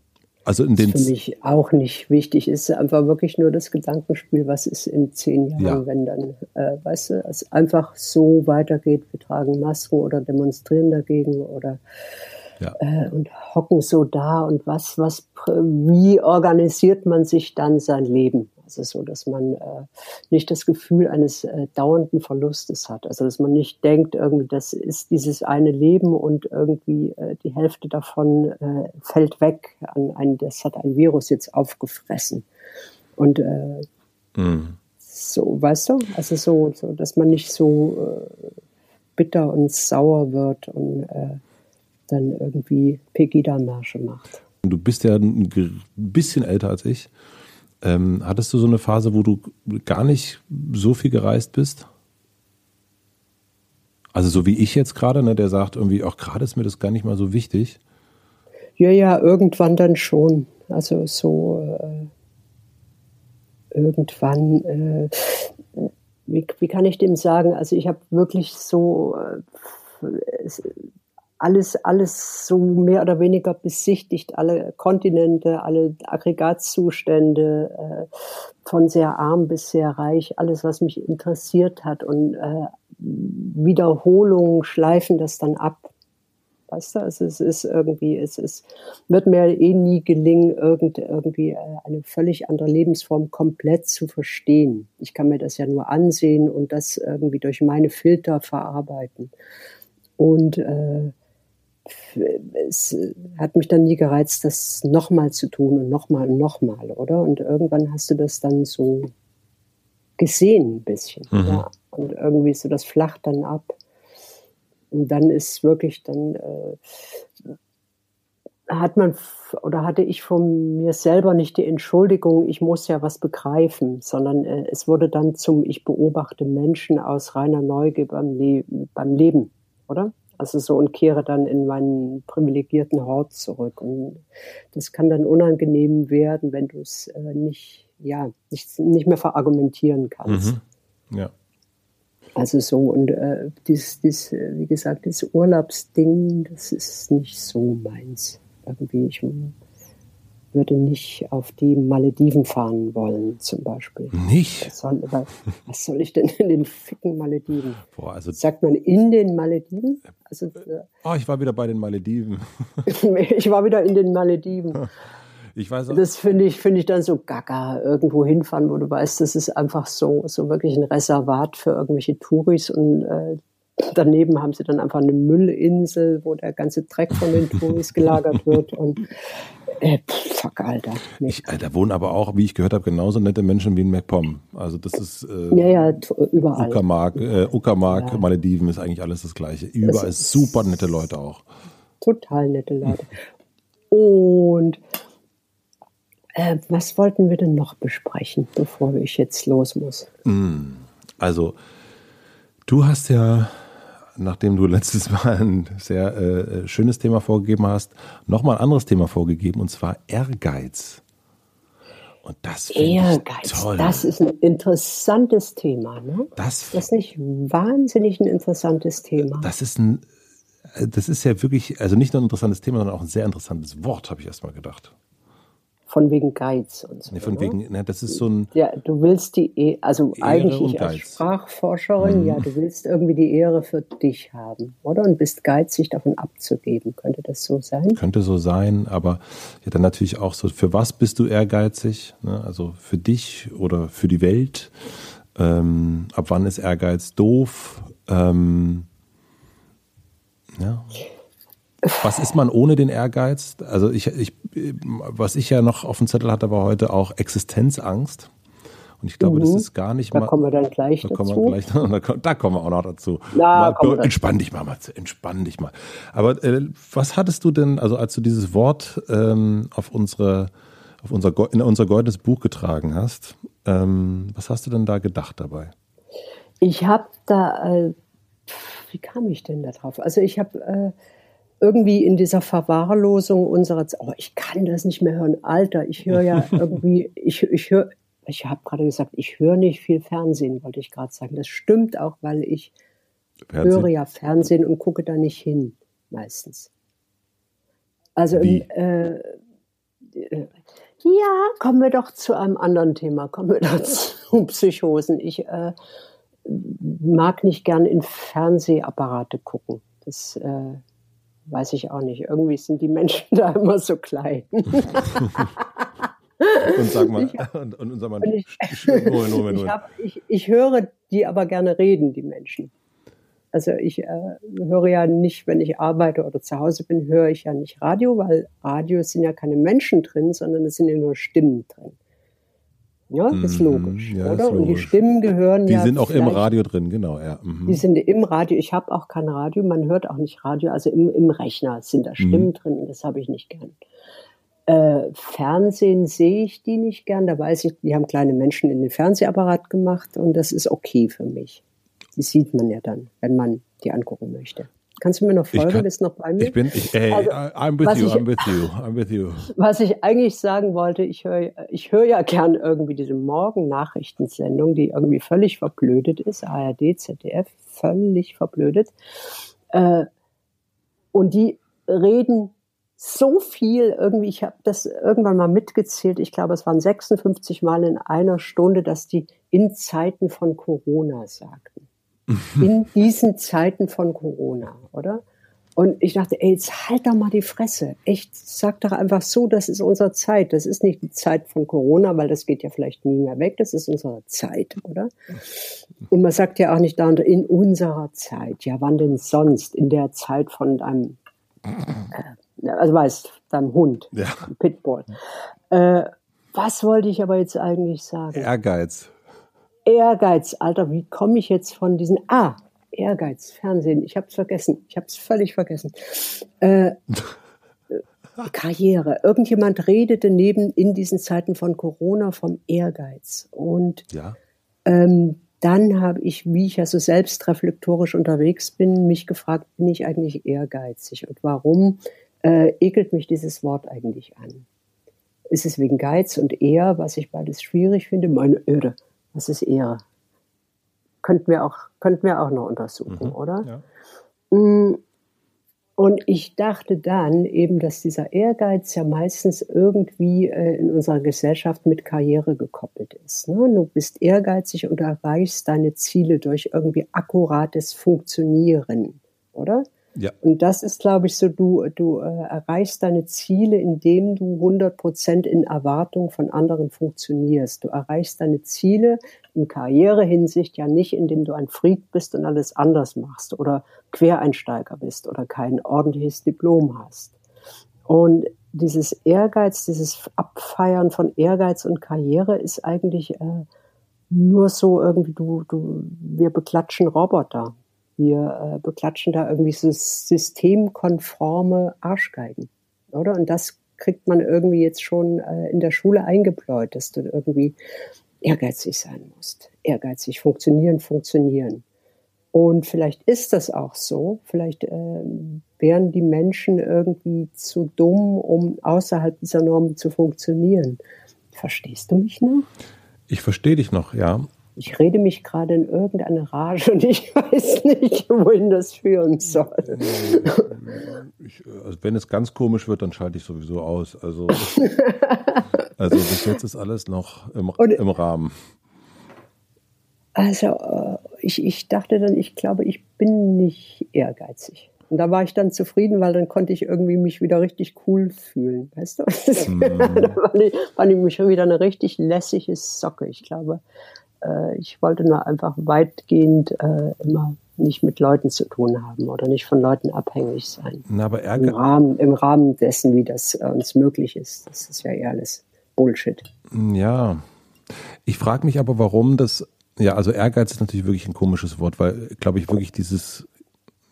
Also in den für mich auch nicht wichtig ist einfach wirklich nur das Gedankenspiel, was ist in zehn Jahren, ja. wenn dann, äh, weißt du, es einfach so weitergeht, wir tragen Masken oder demonstrieren dagegen oder ja. äh, und hocken so da und was, was, wie organisiert man sich dann sein Leben? Also so, dass man äh, nicht das Gefühl eines äh, dauernden Verlustes hat. Also dass man nicht denkt, irgendwie, das ist dieses eine Leben und irgendwie äh, die Hälfte davon äh, fällt weg. An ein, das hat ein Virus jetzt aufgefressen. Und äh, mhm. so, weißt du, also so, so, dass man nicht so äh, bitter und sauer wird und äh, dann irgendwie Pegida-Märsche macht. Du bist ja ein bisschen älter als ich. Ähm, hattest du so eine Phase, wo du gar nicht so viel gereist bist? Also so wie ich jetzt gerade, ne, der sagt irgendwie, auch gerade ist mir das gar nicht mal so wichtig. Ja, ja, irgendwann dann schon. Also so äh, irgendwann, äh, wie, wie kann ich dem sagen? Also ich habe wirklich so äh, alles, alles so mehr oder weniger besichtigt, alle Kontinente, alle Aggregatzustände, äh, von sehr arm bis sehr reich, alles, was mich interessiert hat und äh, Wiederholungen schleifen das dann ab. Weißt du, also es ist irgendwie, es ist, wird mir eh nie gelingen, irgend, irgendwie äh, eine völlig andere Lebensform komplett zu verstehen. Ich kann mir das ja nur ansehen und das irgendwie durch meine Filter verarbeiten. Und äh, es hat mich dann nie gereizt, das nochmal zu tun und nochmal und nochmal, oder? Und irgendwann hast du das dann so gesehen ein bisschen, mhm. ja. Und irgendwie so das flacht dann ab. Und dann ist wirklich dann äh, hat man oder hatte ich von mir selber nicht die Entschuldigung, ich muss ja was begreifen, sondern äh, es wurde dann zum ich beobachte Menschen aus reiner Neugier beim, Le beim Leben, oder? Also so und kehre dann in meinen privilegierten Hort zurück. Und das kann dann unangenehm werden, wenn du es äh, nicht, ja, nicht, nicht mehr verargumentieren kannst. Mhm. Ja. Also so und äh, dies, dies, wie gesagt, dieses Urlaubsding, das ist nicht so meins. Irgendwie, ich würde nicht auf die Malediven fahren wollen, zum Beispiel. Nicht? Was soll, was soll ich denn in den ficken Malediven? Boah, also Sagt man in den Malediven? Also, äh, oh, ich war wieder bei den Malediven. ich war wieder in den Malediven. Ich weiß auch. Das finde ich, finde ich dann so gaga, irgendwo hinfahren, wo du weißt, das ist einfach so, so wirklich ein Reservat für irgendwelche Touris und äh, daneben haben sie dann einfach eine Müllinsel, wo der ganze Dreck von den Touris gelagert wird und äh, fuck, Alter. Ich, äh, da wohnen aber auch, wie ich gehört habe, genauso nette Menschen wie in MacPom. Also das ist äh, ja, ja, überall. Uckermark, äh, Uckermark ja. Malediven ist eigentlich alles das Gleiche. Überall ist super nette Leute auch. Total nette Leute. Und äh, was wollten wir denn noch besprechen, bevor ich jetzt los muss? Mm, also, du hast ja, nachdem du letztes Mal ein sehr äh, schönes Thema vorgegeben hast, nochmal ein anderes Thema vorgegeben, und zwar Ehrgeiz. Und das Ehrgeiz, toll. das ist ein interessantes Thema. Ne? Das, das ist nicht wahnsinnig ein interessantes Thema. Das ist ein, äh, das ist ja wirklich, also nicht nur ein interessantes Thema, sondern auch ein sehr interessantes Wort, habe ich erstmal gedacht von wegen Geiz und so. Nee, von ne? wegen, ne, das ist so ein. Ja, du willst die, e also Ehre eigentlich ich als Sprachforscherin, mhm. ja, du willst irgendwie die Ehre für dich haben, oder? Und bist geizig davon abzugeben. Könnte das so sein? Könnte so sein, aber ja, dann natürlich auch so, für was bist du ehrgeizig? Ne? Also für dich oder für die Welt? Ähm, ab wann ist Ehrgeiz doof? Ähm, ja. Was ist man ohne den Ehrgeiz? Also ich, ich, was ich ja noch auf dem Zettel hatte, war heute auch Existenzangst. Und ich glaube, mhm. das ist gar nicht da mal. Da kommen wir dann gleich da dazu. Kommen wir gleich, da, da kommen wir auch noch dazu. Na, mal, entspann dich mal, Matze, entspann dich mal. Aber äh, was hattest du denn, also als du dieses Wort ähm, auf unsere, auf unser, in unser goldenes Buch getragen hast, ähm, was hast du denn da gedacht dabei? Ich habe da, äh, wie kam ich denn da drauf? Also ich habe äh, irgendwie in dieser Verwahrlosung unserer, Zeit, oh, ich kann das nicht mehr hören. Alter, ich höre ja irgendwie, ich, ich höre, ich habe gerade gesagt, ich höre nicht viel Fernsehen, wollte ich gerade sagen. Das stimmt auch, weil ich Fernsehen. höre ja Fernsehen und gucke da nicht hin, meistens. Also, äh, äh, ja, kommen wir doch zu einem anderen Thema. Kommen wir doch zu Psychosen. Ich äh, mag nicht gern in Fernsehapparate gucken. Das äh, weiß ich auch nicht. Irgendwie sind die Menschen da immer so klein. und sag mal, ich, und, und sag mal, ich, Moment, Moment, ich, hab, ich, ich höre die aber gerne reden, die Menschen. Also ich äh, höre ja nicht, wenn ich arbeite oder zu Hause bin, höre ich ja nicht Radio, weil Radio sind ja keine Menschen drin, sondern es sind ja nur Stimmen drin. Ja, ist mhm, logisch, ja, oder? Ist logisch. Und die Stimmen gehören die ja. Die sind auch im Radio drin, genau, ja. Mhm. Die sind im Radio. Ich habe auch kein Radio, man hört auch nicht Radio. Also im, im Rechner sind da Stimmen mhm. drin und das habe ich nicht gern. Äh, Fernsehen sehe ich die nicht gern. Da weiß ich, die haben kleine Menschen in den Fernsehapparat gemacht und das ist okay für mich. Die sieht man ja dann, wenn man die angucken möchte. Kannst du mir noch folgen? Kann, Bist noch bei mir? Ich bin, ich, hey, also, I'm with you, ich, I'm with you, I'm with you. Was ich eigentlich sagen wollte, ich höre ich hör ja gern irgendwie diese Morgen-Nachrichtensendung, die irgendwie völlig verblödet ist, ARD, ZDF, völlig verblödet. Äh, und die reden so viel irgendwie, ich habe das irgendwann mal mitgezählt, ich glaube, es waren 56 Mal in einer Stunde, dass die in Zeiten von Corona sagten. In diesen Zeiten von Corona, oder? Und ich dachte, ey, jetzt halt doch mal die Fresse. Echt, sag doch einfach so, das ist unsere Zeit. Das ist nicht die Zeit von Corona, weil das geht ja vielleicht nie mehr weg. Das ist unsere Zeit, oder? Und man sagt ja auch nicht da in unserer Zeit. Ja, wann denn sonst? In der Zeit von deinem, äh, also weißt, deinem Hund, ja. Pitbull. Äh, was wollte ich aber jetzt eigentlich sagen? Ehrgeiz. Ehrgeiz, Alter, wie komme ich jetzt von diesen, ah, Ehrgeiz, Fernsehen, ich habe es vergessen, ich habe es völlig vergessen. Äh, Karriere. Irgendjemand redete neben in diesen Zeiten von Corona vom Ehrgeiz. Und ja. ähm, dann habe ich, wie ich ja so selbstreflektorisch unterwegs bin, mich gefragt, bin ich eigentlich ehrgeizig? Und warum äh, ekelt mich dieses Wort eigentlich an? Ist es wegen Geiz und Ehr, was ich beides schwierig finde? Meine Irre. Das ist Ehre. Könnten wir auch, könnten wir auch noch untersuchen, mhm, oder? Ja. Mm, und ich dachte dann eben, dass dieser Ehrgeiz ja meistens irgendwie äh, in unserer Gesellschaft mit Karriere gekoppelt ist. Ne? Du bist ehrgeizig und erreichst deine Ziele durch irgendwie akkurates Funktionieren, oder? Ja. Und das ist, glaube ich, so, du, du äh, erreichst deine Ziele, indem du 100 Prozent in Erwartung von anderen funktionierst. Du erreichst deine Ziele in Karrierehinsicht ja nicht, indem du ein Freak bist und alles anders machst oder Quereinsteiger bist oder kein ordentliches Diplom hast. Und dieses Ehrgeiz, dieses Abfeiern von Ehrgeiz und Karriere ist eigentlich äh, nur so irgendwie, du, du, wir beklatschen Roboter. Wir äh, beklatschen da irgendwie so systemkonforme Arschgeigen, oder? Und das kriegt man irgendwie jetzt schon äh, in der Schule eingebläut, dass du irgendwie ehrgeizig sein musst. Ehrgeizig, funktionieren, funktionieren. Und vielleicht ist das auch so. Vielleicht äh, wären die Menschen irgendwie zu dumm, um außerhalb dieser Normen zu funktionieren. Verstehst du mich noch? Ich verstehe dich noch, ja ich rede mich gerade in irgendeine Rage und ich weiß nicht, wohin das führen soll. Ich, also wenn es ganz komisch wird, dann schalte ich sowieso aus. Also, also bis jetzt ist alles noch im, und, im Rahmen. Also äh, ich, ich dachte dann, ich glaube, ich bin nicht ehrgeizig. Und da war ich dann zufrieden, weil dann konnte ich irgendwie mich wieder richtig cool fühlen, weißt du? Mm. da war ich, war ich mich schon wieder eine richtig lässige Socke. Ich glaube, äh, ich wollte nur einfach weitgehend äh, immer nicht mit Leuten zu tun haben oder nicht von Leuten abhängig sein. Na, aber Im, Rahmen, Im Rahmen dessen, wie das äh, uns möglich ist. Das ist ja eher alles Bullshit. Ja. Ich frage mich aber, warum das, ja, also Ehrgeiz ist natürlich wirklich ein komisches Wort, weil, glaube ich, wirklich dieses,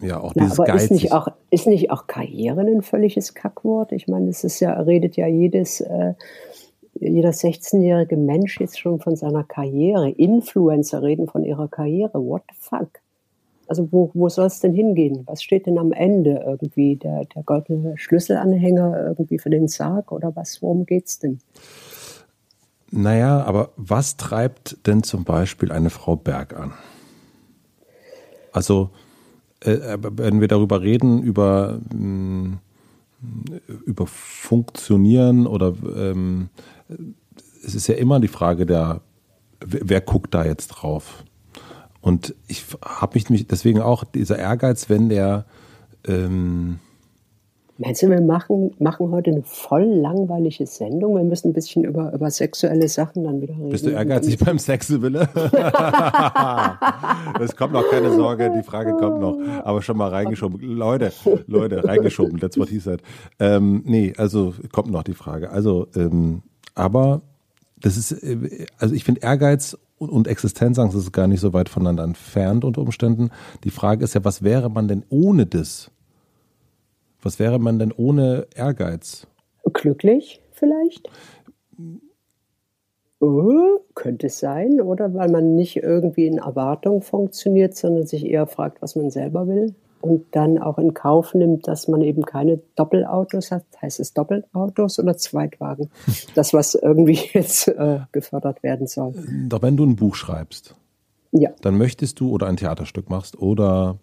ja, auch dieses aber Ist nicht auch, ist nicht auch Karriere ein völliges Kackwort? Ich meine, es ist ja, redet ja jedes, äh, jeder 16-jährige Mensch jetzt schon von seiner Karriere. Influencer reden von ihrer Karriere. What the fuck? Also wo, wo soll es denn hingehen? Was steht denn am Ende irgendwie? Der, der goldene Schlüsselanhänger irgendwie für den Sarg oder was? Worum geht's denn? Naja, aber was treibt denn zum Beispiel eine Frau Berg an? Also, äh, wenn wir darüber reden, über, mh, hm, über Funktionieren oder ähm, es ist ja immer die Frage der, wer guckt da jetzt drauf? Und ich habe mich deswegen auch, dieser Ehrgeiz, wenn der, ähm, Meinst du, wir machen, machen heute eine voll langweilige Sendung? Wir müssen ein bisschen über, über sexuelle Sachen dann wieder reden. Bist du ehrgeizig beim Sexwille? Es kommt noch, keine Sorge, die Frage kommt noch. Aber schon mal reingeschoben. Leute, Leute, reingeschoben, that's what he said. Ähm, nee, also kommt noch die Frage. Also, ähm, aber das ist, äh, also ich finde Ehrgeiz und Existenzangst ist gar nicht so weit voneinander entfernt unter Umständen. Die Frage ist ja, was wäre man denn ohne das? Was wäre man denn ohne Ehrgeiz? Glücklich vielleicht? Oh, könnte es sein, oder? Weil man nicht irgendwie in Erwartung funktioniert, sondern sich eher fragt, was man selber will und dann auch in Kauf nimmt, dass man eben keine Doppelautos hat. Heißt es Doppelautos oder Zweitwagen? Das, was irgendwie jetzt äh, gefördert werden soll. Doch wenn du ein Buch schreibst, ja. dann möchtest du oder ein Theaterstück machst oder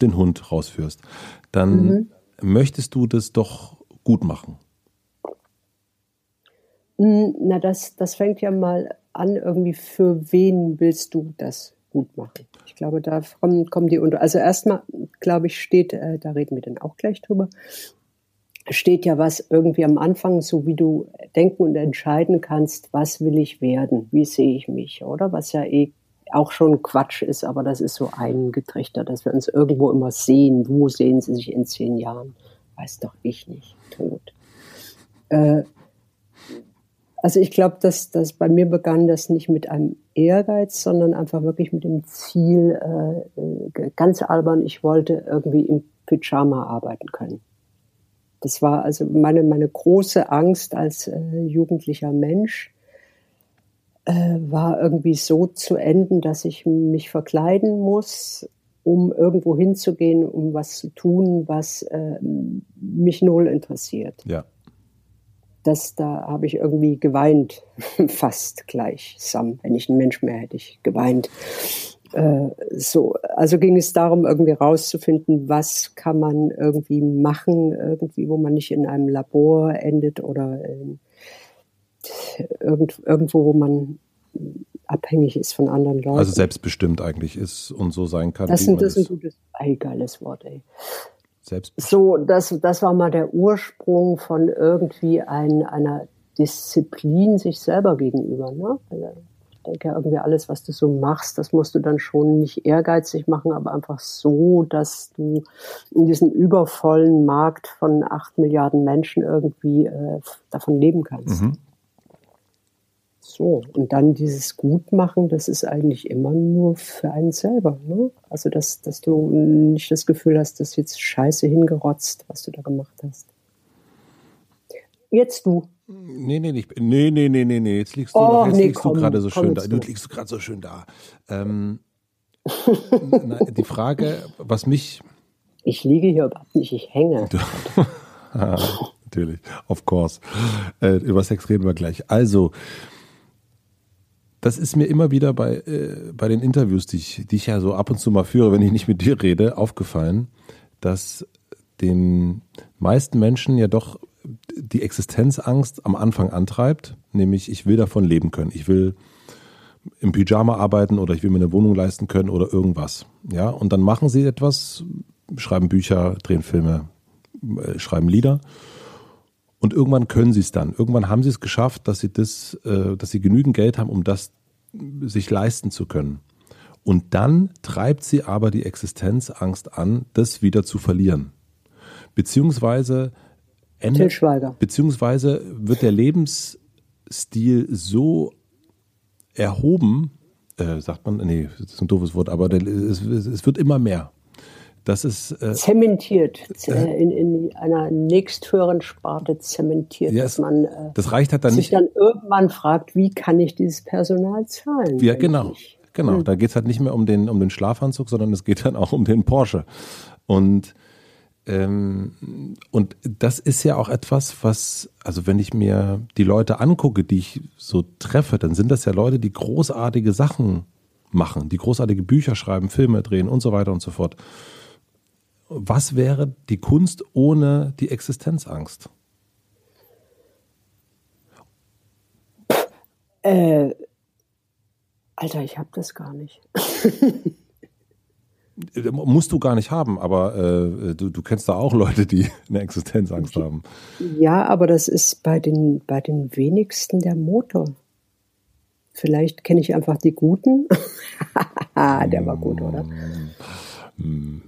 den Hund rausführst, dann mhm. möchtest du das doch gut machen. Hm, na, das, das fängt ja mal an, irgendwie, für wen willst du das gut machen? Ich glaube, da kommen, die unter. Also erstmal, glaube ich, steht, äh, da reden wir dann auch gleich drüber, steht ja was irgendwie am Anfang, so wie du denken und entscheiden kannst, was will ich werden, wie sehe ich mich, oder? Was ja eh auch schon Quatsch ist, aber das ist so eingetrichtert, dass wir uns irgendwo immer sehen. Wo sehen sie sich in zehn Jahren? Weiß doch ich nicht. Tot. Äh, also ich glaube, dass, dass bei mir begann das nicht mit einem Ehrgeiz, sondern einfach wirklich mit dem Ziel, äh, äh, ganz albern, ich wollte irgendwie im Pyjama arbeiten können. Das war also meine, meine große Angst als äh, jugendlicher Mensch, äh, war irgendwie so zu enden, dass ich mich verkleiden muss, um irgendwo hinzugehen, um was zu tun, was äh, mich null interessiert. Ja das, da habe ich irgendwie geweint, fast gleichsam. Wenn ich ein Mensch mehr hätte ich geweint. Äh, so, also ging es darum, irgendwie rauszufinden, was kann man irgendwie machen, irgendwie, wo man nicht in einem Labor endet oder irgend, irgendwo, wo man abhängig ist von anderen Leuten. Also selbstbestimmt eigentlich ist und so sein kann. Das, sind, das ist ein gutes, ey, geiles Wort, ey. So, das, das war mal der Ursprung von irgendwie ein, einer Disziplin sich selber gegenüber. Ne? Also ich denke irgendwie alles, was du so machst, das musst du dann schon nicht ehrgeizig machen, aber einfach so, dass du in diesem übervollen Markt von acht Milliarden Menschen irgendwie äh, davon leben kannst. Mhm. So, und dann dieses Gutmachen, das ist eigentlich immer nur für einen selber. Ne? Also, dass, dass du nicht das Gefühl hast, dass jetzt scheiße hingerotzt, was du da gemacht hast. Jetzt du. Nee, nee, nicht, nee, nee, nee, nee, nee. Jetzt liegst du, oh, nee, du gerade so schön da. Du liegst gerade so schön da. Ähm, na, die Frage, was mich. Ich liege hier überhaupt nicht, ich hänge. ah, natürlich, of course. Äh, über Sex reden wir gleich. Also, das ist mir immer wieder bei, äh, bei den Interviews, die ich, die ich ja so ab und zu mal führe, wenn ich nicht mit dir rede, aufgefallen, dass den meisten Menschen ja doch die Existenzangst am Anfang antreibt, nämlich ich will davon leben können. Ich will im Pyjama arbeiten oder ich will mir eine Wohnung leisten können oder irgendwas. Ja, und dann machen sie etwas, schreiben Bücher, drehen Filme, äh, schreiben Lieder. Und irgendwann können sie es dann. Irgendwann haben sie es geschafft, dass sie das, äh, dass sie genügend Geld haben, um das sich leisten zu können. Und dann treibt sie aber die Existenzangst an, das wieder zu verlieren. Beziehungsweise ändert, beziehungsweise wird der Lebensstil so erhoben, äh, sagt man, nee, das ist ein doofes Wort, aber der, es, es, wird immer mehr. Das ist äh, zementiert äh, in, in einer nächsthöheren Sparte zementiert, ja, dass man äh, das reicht halt dann sich nicht. dann irgendwann fragt, wie kann ich dieses Personal zahlen? Ja, genau. Ich? Genau, hm. da geht's halt nicht mehr um den, um den Schlafanzug, sondern es geht dann auch um den Porsche. Und, ähm, und das ist ja auch etwas, was, also wenn ich mir die Leute angucke, die ich so treffe, dann sind das ja Leute, die großartige Sachen machen, die großartige Bücher schreiben, Filme drehen und so weiter und so fort was wäre die Kunst ohne die Existenzangst? Äh, Alter, ich habe das gar nicht. Musst du gar nicht haben, aber äh, du, du kennst da auch Leute, die eine Existenzangst haben. Ja, aber das ist bei den, bei den wenigsten der Motor. Vielleicht kenne ich einfach die Guten. der war gut, oder? Mm,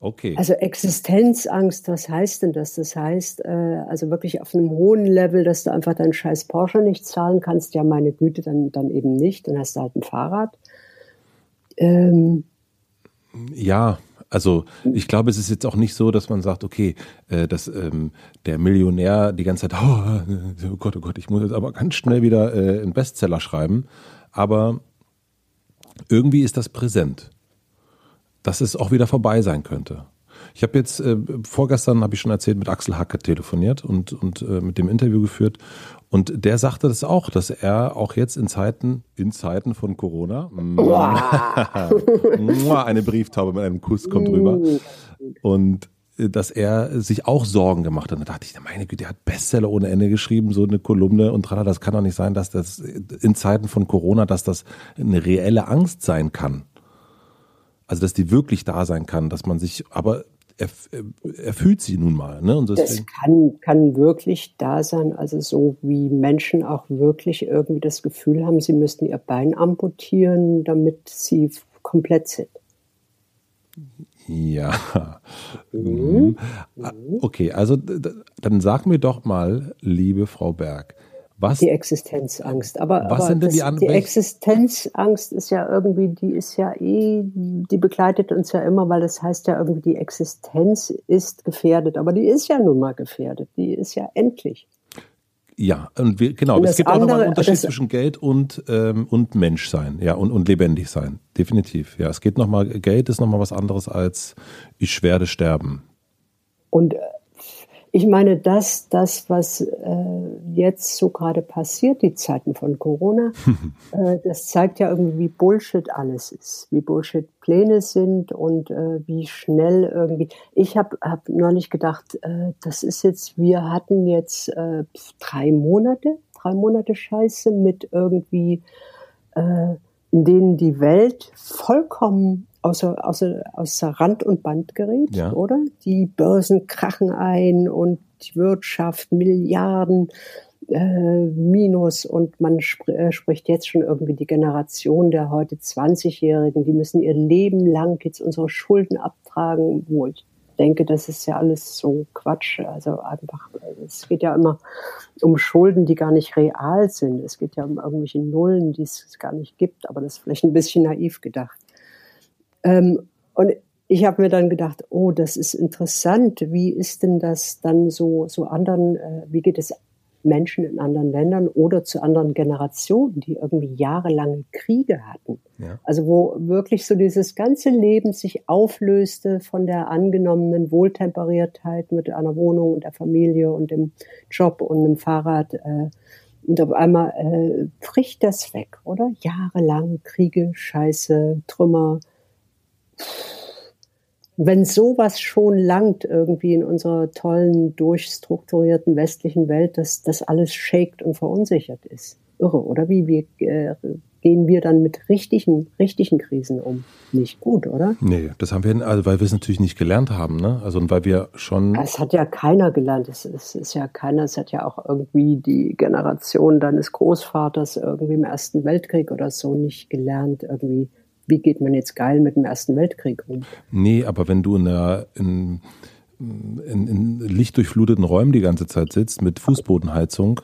okay. Also Existenzangst, was heißt denn das? Das heißt, äh, also wirklich auf einem hohen Level, dass du einfach deinen scheiß Porsche nicht zahlen kannst. Ja, meine Güte, dann, dann eben nicht. Dann hast du halt ein Fahrrad. Ähm, ja, also ich glaube, es ist jetzt auch nicht so, dass man sagt, okay, äh, dass ähm, der Millionär die ganze Zeit, oh, oh, Gott, oh Gott, ich muss jetzt aber ganz schnell wieder äh, einen Bestseller schreiben. Aber irgendwie ist das präsent, dass es auch wieder vorbei sein könnte. Ich habe jetzt äh, vorgestern habe ich schon erzählt mit Axel Hacke telefoniert und und äh, mit dem Interview geführt und der sagte das auch, dass er auch jetzt in Zeiten, in Zeiten von Corona, eine Brieftaube mit einem Kuss kommt rüber. Und äh, dass er sich auch Sorgen gemacht hat. Da dachte ich, meine Güte, der hat Bestseller ohne Ende geschrieben, so eine Kolumne und tralala. Das kann doch nicht sein, dass das in Zeiten von Corona, dass das eine reelle Angst sein kann. Also, dass die wirklich da sein kann, dass man sich, aber er, er fühlt sie nun mal. Ne? Und das kann, kann wirklich da sein, also so wie Menschen auch wirklich irgendwie das Gefühl haben, sie müssten ihr Bein amputieren, damit sie komplett sind. Ja. Mhm. mhm. Okay, also dann sag mir doch mal, liebe Frau Berg, was? Die Existenzangst. Aber, was aber sind denn die anderen? Die Existenzangst ist ja irgendwie, die ist ja eh, die begleitet uns ja immer, weil das heißt ja irgendwie, die Existenz ist gefährdet. Aber die ist ja nun mal gefährdet. Die ist ja endlich. Ja, und wir, genau. Und es gibt andere, auch nochmal einen Unterschied zwischen Geld und, ähm, und Menschsein, ja, und, und lebendig sein. Definitiv. Ja, es geht nochmal, Geld ist nochmal was anderes als ich werde sterben. Und äh, ich meine, das, das was äh, jetzt so gerade passiert, die Zeiten von Corona, äh, das zeigt ja irgendwie, wie Bullshit alles ist, wie Bullshit Pläne sind und äh, wie schnell irgendwie. Ich habe hab neulich gedacht, äh, das ist jetzt, wir hatten jetzt äh, drei Monate, drei Monate Scheiße mit irgendwie, äh, in denen die Welt vollkommen außer, außer, außer Rand und Band gerät, ja. oder? Die Börsen krachen ein und die Wirtschaft Milliarden äh, Minus und man sp äh, spricht jetzt schon irgendwie die Generation der heute 20-Jährigen, die müssen ihr Leben lang jetzt unsere Schulden abtragen, wo ich denke, das ist ja alles so Quatsch. Also einfach, es geht ja immer um Schulden, die gar nicht real sind. Es geht ja um irgendwelche Nullen, die es gar nicht gibt, aber das ist vielleicht ein bisschen naiv gedacht. Ähm, und ich habe mir dann gedacht, oh, das ist interessant. Wie ist denn das dann so, so anderen, äh, wie geht es Menschen in anderen Ländern oder zu anderen Generationen, die irgendwie jahrelange Kriege hatten? Ja. Also wo wirklich so dieses ganze Leben sich auflöste von der angenommenen Wohltemperiertheit mit einer Wohnung und der Familie und dem Job und dem Fahrrad. Äh, und auf einmal äh, bricht das weg, oder? Jahrelang Kriege, Scheiße, Trümmer, wenn sowas schon langt irgendwie in unserer tollen, durchstrukturierten westlichen Welt, dass das alles shakt und verunsichert ist. Irre, oder? Wie wir, äh, gehen wir dann mit richtigen, richtigen Krisen um? Nicht gut, oder? Nee, das haben wir, also weil wir es natürlich nicht gelernt haben, ne? Also und weil wir schon. Es hat ja keiner gelernt. Es, es ist ja keiner, es hat ja auch irgendwie die Generation deines Großvaters irgendwie im Ersten Weltkrieg oder so nicht gelernt, irgendwie wie geht man jetzt geil mit dem Ersten Weltkrieg um? Nee, aber wenn du in, einer, in, in, in lichtdurchfluteten Räumen die ganze Zeit sitzt mit Fußbodenheizung,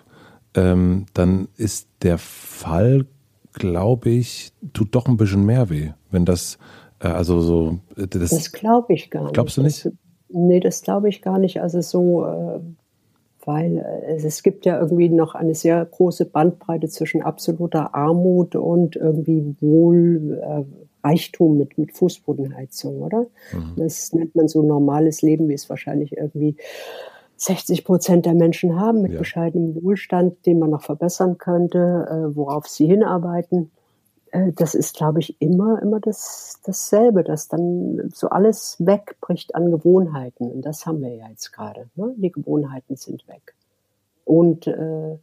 ähm, dann ist der Fall, glaube ich, tut doch ein bisschen mehr weh, wenn das, äh, also so. Äh, das, das glaube ich gar nicht. Glaubst du nicht? Das, nee, das glaube ich gar nicht. Also so. Äh, weil äh, es gibt ja irgendwie noch eine sehr große Bandbreite zwischen absoluter Armut und irgendwie Wohl, äh, Reichtum mit, mit Fußbodenheizung, oder? Mhm. Das nennt man so normales Leben, wie es wahrscheinlich irgendwie 60 Prozent der Menschen haben, mit ja. bescheidenem Wohlstand, den man noch verbessern könnte, äh, worauf sie hinarbeiten. Äh, das ist, glaube ich, immer, immer das, dasselbe, dass dann so alles wegbricht an Gewohnheiten. Und das haben wir ja jetzt gerade. Ne? Die Gewohnheiten sind weg. Und äh,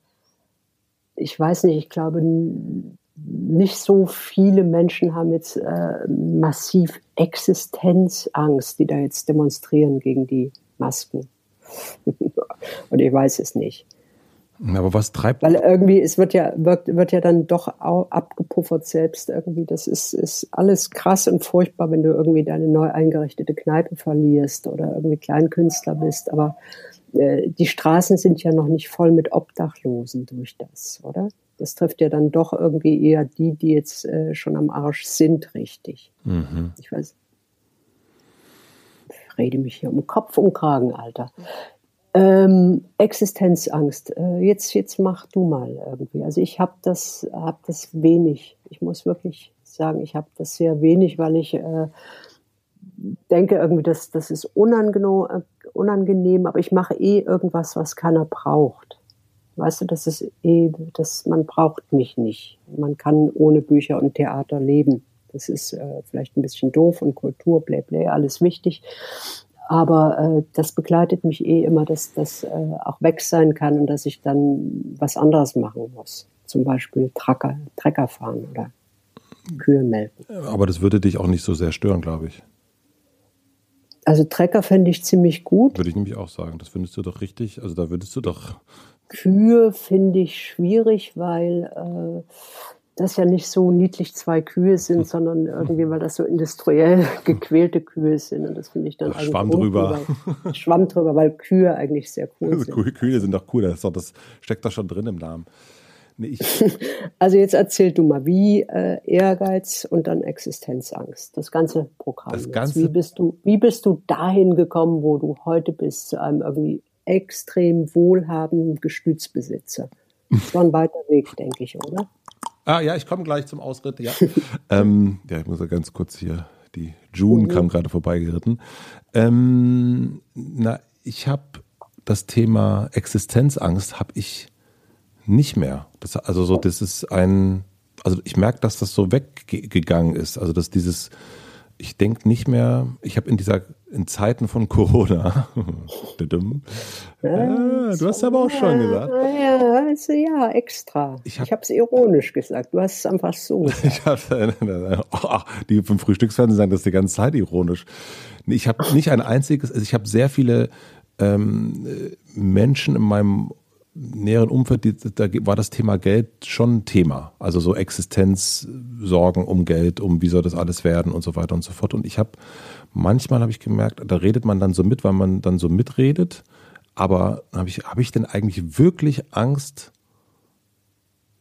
ich weiß nicht, ich glaube, nicht so viele Menschen haben jetzt äh, massiv Existenzangst, die da jetzt demonstrieren gegen die Masken. Und ich weiß es nicht. Aber was treibt. Weil irgendwie, es wird ja, wird, wird ja dann doch abgepuffert selbst irgendwie. Das ist, ist alles krass und furchtbar, wenn du irgendwie deine neu eingerichtete Kneipe verlierst oder irgendwie Kleinkünstler bist. Aber äh, die Straßen sind ja noch nicht voll mit Obdachlosen durch das, oder? Das trifft ja dann doch irgendwie eher die, die jetzt äh, schon am Arsch sind, richtig. Mhm. Ich weiß. Ich rede mich hier um Kopf und Kragen, Alter. Ähm, Existenzangst. Äh, jetzt, jetzt mach du mal irgendwie. Also ich habe das, hab das wenig. Ich muss wirklich sagen, ich habe das sehr wenig, weil ich äh, denke irgendwie, dass das ist unangenehm, unangenehm, aber ich mache eh irgendwas, was keiner braucht. Weißt du, das ist eh, das, man braucht mich nicht. Man kann ohne Bücher und Theater leben. Das ist äh, vielleicht ein bisschen doof und Kultur, blä, blä, alles wichtig. Aber äh, das begleitet mich eh immer, dass das äh, auch weg sein kann und dass ich dann was anderes machen muss. Zum Beispiel Tracker, Trecker fahren oder Kühe melken. Aber das würde dich auch nicht so sehr stören, glaube ich. Also Trecker fände ich ziemlich gut. Würde ich nämlich auch sagen. Das findest du doch richtig. Also da würdest du doch. Kühe finde ich schwierig, weil äh, das ja nicht so niedlich zwei Kühe sind, sondern irgendwie, weil das so industriell gequälte Kühe sind. Und das finde ich dann Ach, Schwamm drüber. Schwamm drüber, weil Kühe eigentlich sehr cool also, sind. Kühe sind doch cool, das, doch, das steckt doch schon drin im Namen. Nee, also jetzt erzähl du mal, wie äh, Ehrgeiz und dann Existenzangst, das ganze Programm. Das ganze wie, bist du, wie bist du dahin gekommen, wo du heute bist, zu einem irgendwie extrem wohlhabenden Gestützbesitzer? Das war ein weiter Weg, denke ich, oder? Ah ja, ich komme gleich zum Ausritt. Ja, ähm, ja ich muss ja ganz kurz hier. Die June kam gerade vorbeigeritten. Ähm, na, ich habe das Thema Existenzangst habe ich nicht mehr. Das, also so, das ist ein, also ich merke, dass das so weggegangen ist. Also dass dieses ich denke nicht mehr, ich habe in dieser, in Zeiten von Corona, ja, du hast aber auch schon gesagt. Ja, also ja, extra. Ich habe es ironisch gesagt, du hast es einfach so gesagt. ich hab, oh, die vom Frühstücksfernsehen sagen das die ganze Zeit ironisch. Ich habe nicht ein einziges, also ich habe sehr viele ähm, Menschen in meinem näheren Umfeld, da war das Thema Geld schon ein Thema. Also so Existenzsorgen um Geld, um wie soll das alles werden und so weiter und so fort. Und ich habe, manchmal habe ich gemerkt, da redet man dann so mit, weil man dann so mitredet. Aber habe ich, habe ich denn eigentlich wirklich Angst,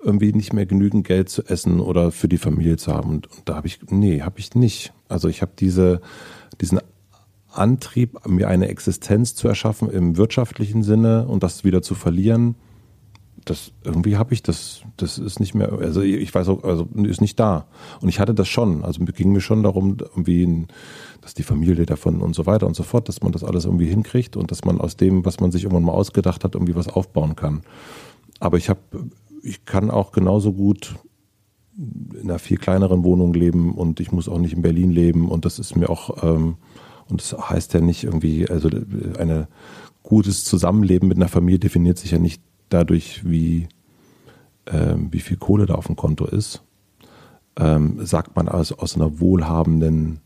irgendwie nicht mehr genügend Geld zu essen oder für die Familie zu haben? Und, und da habe ich, nee, habe ich nicht. Also ich habe diese, diesen Antrieb, mir eine Existenz zu erschaffen im wirtschaftlichen Sinne und das wieder zu verlieren, das irgendwie habe ich das, das ist nicht mehr, also ich weiß auch, also ist nicht da. Und ich hatte das schon, also ging mir schon darum, irgendwie, dass die Familie davon und so weiter und so fort, dass man das alles irgendwie hinkriegt und dass man aus dem, was man sich irgendwann mal ausgedacht hat, irgendwie was aufbauen kann. Aber ich habe, ich kann auch genauso gut in einer viel kleineren Wohnung leben und ich muss auch nicht in Berlin leben und das ist mir auch ähm, und das heißt ja nicht irgendwie, also ein gutes Zusammenleben mit einer Familie definiert sich ja nicht dadurch, wie, ähm, wie viel Kohle da auf dem Konto ist. Ähm, sagt man also aus einer wohlhabenden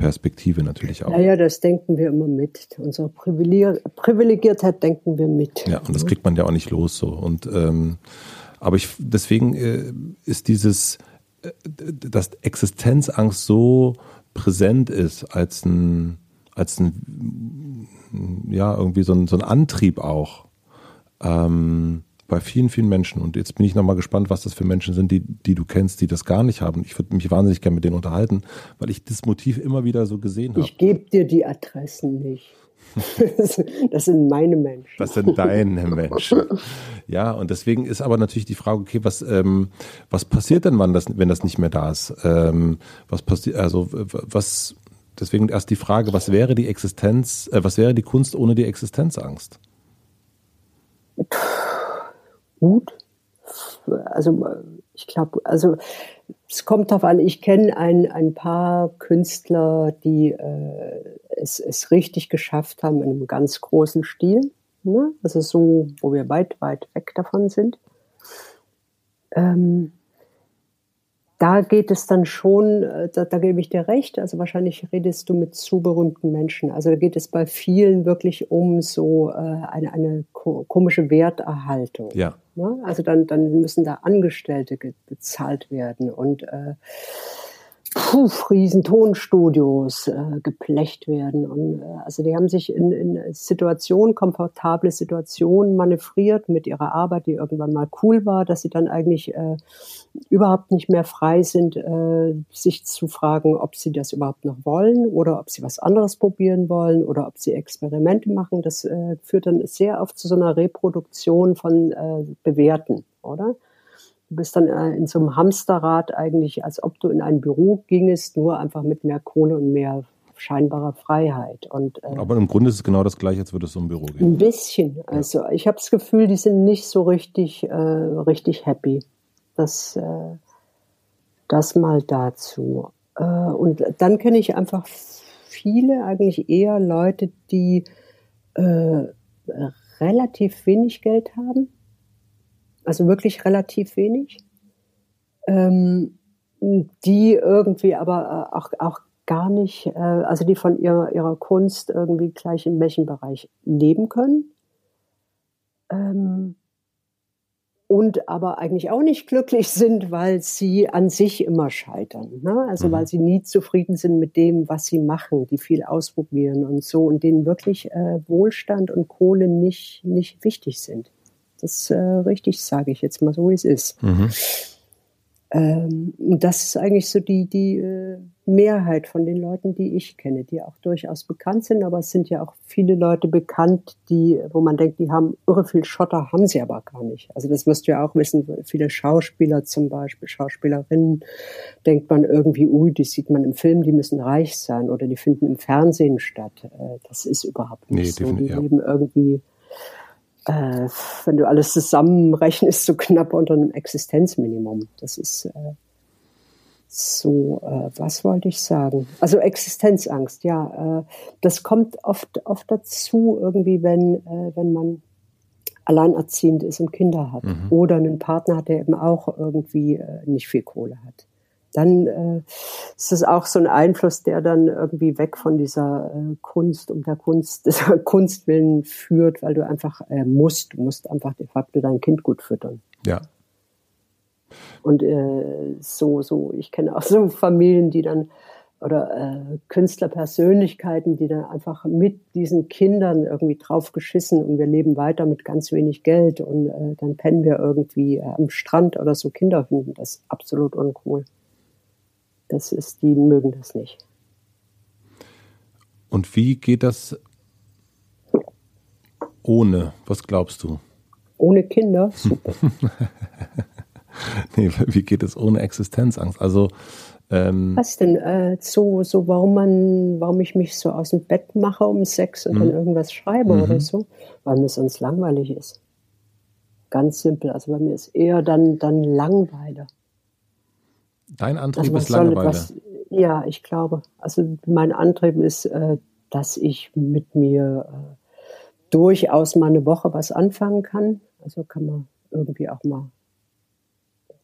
Perspektive natürlich auch. Naja, das denken wir immer mit. Unsere Privilegiertheit denken wir mit. Ja, und das kriegt man ja auch nicht los so. Und ähm, aber ich deswegen äh, ist dieses äh, dass Existenzangst so präsent ist als ein, als ein, ja, irgendwie so ein, so ein Antrieb auch. Ähm, bei vielen, vielen Menschen. Und jetzt bin ich nochmal gespannt, was das für Menschen sind, die, die du kennst, die das gar nicht haben. Ich würde mich wahnsinnig gerne mit denen unterhalten, weil ich das Motiv immer wieder so gesehen habe. Ich gebe dir die Adressen nicht. Das sind meine Menschen. Das sind deine Menschen. Ja, und deswegen ist aber natürlich die Frage, okay, was, ähm, was passiert denn, wann das, wenn das nicht mehr da ist? Ähm, was passiert, also was, deswegen erst die Frage, was wäre die Existenz, äh, was wäre die Kunst ohne die Existenzangst? Gut. Also ich glaube, also es kommt darauf an, ich kenne ein, ein paar Künstler, die äh, es, es richtig geschafft haben in einem ganz großen Stil. Ne? Also so, wo wir weit, weit weg davon sind. Ähm, da geht es dann schon, äh, da, da gebe ich dir recht, also wahrscheinlich redest du mit zu berühmten Menschen. Also da geht es bei vielen wirklich um so äh, eine, eine komische Werterhaltung. Ja. Ne? Also dann, dann müssen da Angestellte bezahlt werden und äh, puh, riesen Tonstudios äh, geplecht werden. Und, äh, also die haben sich in, in Situationen, komfortable Situationen manövriert mit ihrer Arbeit, die irgendwann mal cool war, dass sie dann eigentlich äh, überhaupt nicht mehr frei sind, äh, sich zu fragen, ob sie das überhaupt noch wollen oder ob sie was anderes probieren wollen oder ob sie Experimente machen. Das äh, führt dann sehr oft zu so einer Reproduktion von äh, Bewerten, oder? Du bist dann äh, in so einem Hamsterrad eigentlich, als ob du in ein Büro gingest, nur einfach mit mehr Kohle und mehr scheinbarer Freiheit. Und, äh, Aber im Grunde ist es genau das Gleiche, als würde es so ein Büro gehen. Ein bisschen. Also ich habe das Gefühl, die sind nicht so richtig, äh, richtig happy. Das, äh, das mal dazu. Äh, und dann kenne ich einfach viele, eigentlich eher Leute, die äh, relativ wenig Geld haben also wirklich relativ wenig, ähm, die irgendwie aber äh, auch, auch gar nicht, äh, also die von ihrer, ihrer Kunst irgendwie gleich im Märchenbereich leben können. Ähm, und aber eigentlich auch nicht glücklich sind, weil sie an sich immer scheitern. Ne? Also mhm. weil sie nie zufrieden sind mit dem, was sie machen, die viel ausprobieren und so und denen wirklich äh, Wohlstand und Kohle nicht, nicht wichtig sind. Das äh, richtig, sage ich jetzt mal so, wie es ist. Mhm. Ähm, das ist eigentlich so die, die äh, Mehrheit von den Leuten, die ich kenne, die auch durchaus bekannt sind, aber es sind ja auch viele Leute bekannt, die, wo man denkt, die haben irre viel Schotter, haben sie aber gar nicht. Also das wirst du ja auch wissen, viele Schauspieler zum Beispiel, Schauspielerinnen, denkt man irgendwie, ui, die sieht man im Film, die müssen reich sein oder die finden im Fernsehen statt. Äh, das ist überhaupt nicht nee, so. Die ja. leben irgendwie äh, wenn du alles zusammenrechnest, so knapp unter einem Existenzminimum. Das ist äh, so, äh, was wollte ich sagen? Also Existenzangst, ja. Äh, das kommt oft, oft dazu, irgendwie, wenn, äh, wenn man alleinerziehend ist und Kinder hat. Mhm. Oder einen Partner hat, der eben auch irgendwie äh, nicht viel Kohle hat dann äh, ist es auch so ein Einfluss, der dann irgendwie weg von dieser äh, Kunst und der Kunst, dieser Kunstwillen führt, weil du einfach äh, musst, du musst einfach de facto dein Kind gut füttern. Ja. Und äh, so, so, ich kenne auch so Familien, die dann oder äh, Künstlerpersönlichkeiten, die dann einfach mit diesen Kindern irgendwie drauf geschissen und wir leben weiter mit ganz wenig Geld und äh, dann pennen wir irgendwie äh, am Strand oder so Kinder finden das absolut uncool. Das ist, die mögen das nicht. Und wie geht das ohne? Was glaubst du? Ohne Kinder? Super. nee, wie geht es ohne Existenzangst? Also ähm, Was denn? Äh, so, so, warum man, warum ich mich so aus dem Bett mache um sechs und dann mhm. irgendwas schreibe mhm. oder so? Weil mir sonst langweilig ist. Ganz simpel. Also bei mir ist eher dann, dann Langweile. Dein Antrieb also ist Langeweile. Was, ja, ich glaube. Also mein Antrieb ist, äh, dass ich mit mir äh, durchaus mal eine Woche was anfangen kann. Also kann man irgendwie auch mal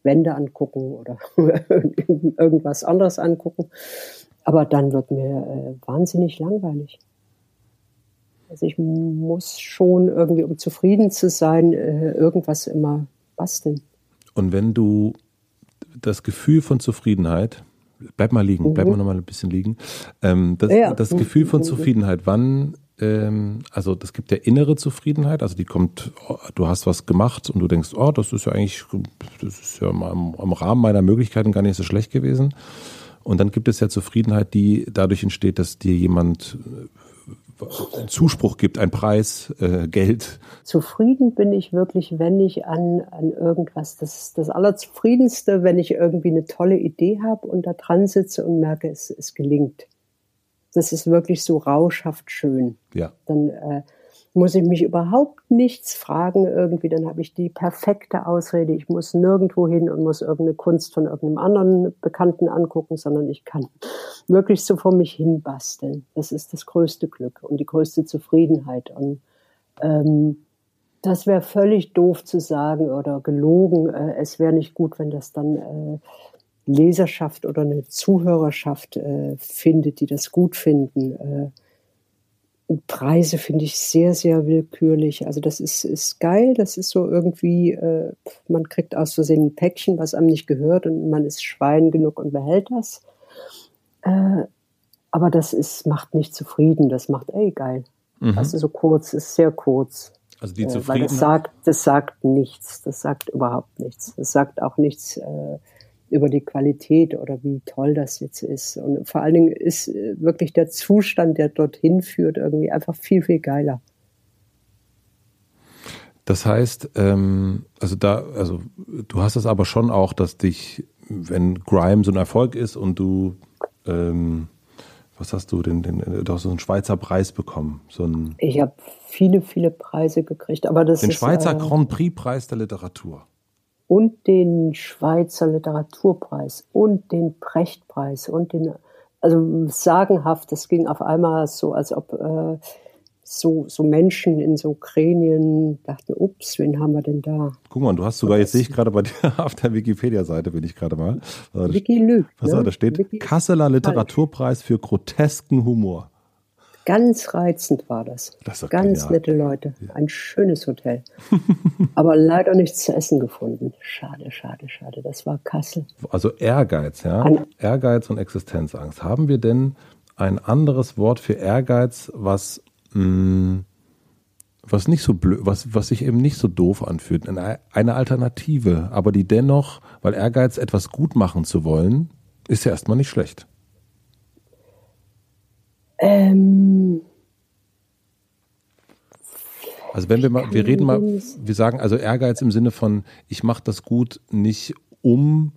Wände angucken oder irgendwas anderes angucken. Aber dann wird mir äh, wahnsinnig langweilig. Also ich muss schon irgendwie, um zufrieden zu sein, äh, irgendwas immer basteln. Und wenn du das Gefühl von Zufriedenheit, bleib mal liegen, mhm. bleib mal noch mal ein bisschen liegen. Ähm, das, ja. das Gefühl von Zufriedenheit, wann, ähm, also das gibt ja innere Zufriedenheit, also die kommt, du hast was gemacht und du denkst, oh, das ist ja eigentlich, das ist ja am, am Rahmen meiner Möglichkeiten gar nicht so schlecht gewesen. Und dann gibt es ja Zufriedenheit, die dadurch entsteht, dass dir jemand Zuspruch gibt, ein Preis, äh, Geld. Zufrieden bin ich wirklich, wenn ich an, an irgendwas, das ist das Allerzufriedenste, wenn ich irgendwie eine tolle Idee habe und da dran sitze und merke, es, es gelingt. Das ist wirklich so rauschhaft schön. Ja. Dann äh, muss ich mich überhaupt nichts fragen irgendwie, dann habe ich die perfekte Ausrede. Ich muss nirgendwo hin und muss irgendeine Kunst von irgendeinem anderen Bekannten angucken, sondern ich kann wirklich so vor mich hin basteln. Das ist das größte Glück und die größte Zufriedenheit. Und ähm, das wäre völlig doof zu sagen oder gelogen. Äh, es wäre nicht gut, wenn das dann äh, Leserschaft oder eine Zuhörerschaft äh, findet, die das gut finden. Äh, Preise finde ich sehr, sehr willkürlich. Also das ist, ist geil, das ist so irgendwie, äh, man kriegt aus Versehen ein Päckchen, was einem nicht gehört und man ist Schwein genug und behält das. Äh, aber das ist, macht nicht zufrieden, das macht, ey, geil. Mhm. Also so kurz, ist sehr kurz. Also die Zufriedenheit. Äh, weil das sagt, das sagt nichts, das sagt überhaupt nichts. Das sagt auch nichts äh, über die Qualität oder wie toll das jetzt ist. Und vor allen Dingen ist äh, wirklich der Zustand, der dorthin führt, irgendwie einfach viel, viel geiler. Das heißt, ähm, also da, also du hast es aber schon auch, dass dich, wenn Grime so ein Erfolg ist und du, ähm, was hast du denn, den, du hast so einen Schweizer Preis bekommen, so ein. Ich habe viele, viele Preise gekriegt, aber das den ist Schweizer äh, Grand Prix Preis der Literatur und den Schweizer Literaturpreis und den Prechtpreis und den, also sagenhaft, das ging auf einmal so, als ob äh, so, so Menschen in so Gremien dachten, ups, wen haben wir denn da? Guck mal, du hast sogar, jetzt sehe ich gerade bei dir auf der Wikipedia-Seite, bin ich gerade mal. Wiki lügt. Was ne? da steht, Wiki Kasseler Literaturpreis für grotesken Humor. Ganz reizend war das. das Ganz genial. nette Leute. Ein schönes Hotel. Aber leider nichts zu essen gefunden. Schade, schade, schade. Das war Kassel. Also Ehrgeiz, ja. An Ehrgeiz und Existenzangst. Haben wir denn ein anderes Wort für Ehrgeiz, was, mh, mm, was nicht so blöd, was, was sich eben nicht so doof anfühlt? Eine Alternative, aber die dennoch, weil Ehrgeiz etwas gut machen zu wollen, ist ja erstmal nicht schlecht. Ähm, also wenn wir mal, wir reden mal, wir sagen also Ehrgeiz im Sinne von, ich mache das gut nicht um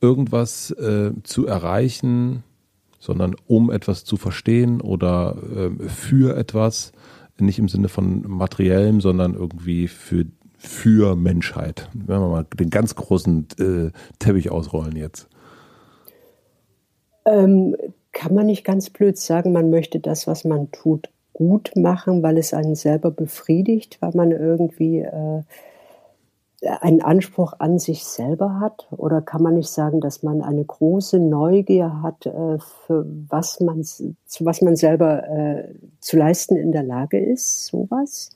irgendwas äh, zu erreichen, sondern um etwas zu verstehen oder äh, für etwas, nicht im Sinne von materiellem, sondern irgendwie für für Menschheit. Wenn wir mal den ganz großen äh, Teppich ausrollen jetzt. Ähm, kann man nicht ganz blöd sagen, man möchte das, was man tut, gut machen, weil es einen selber befriedigt, weil man irgendwie äh, einen Anspruch an sich selber hat? Oder kann man nicht sagen, dass man eine große Neugier hat, äh, für was man, zu was man selber äh, zu leisten in der Lage ist? Sowas?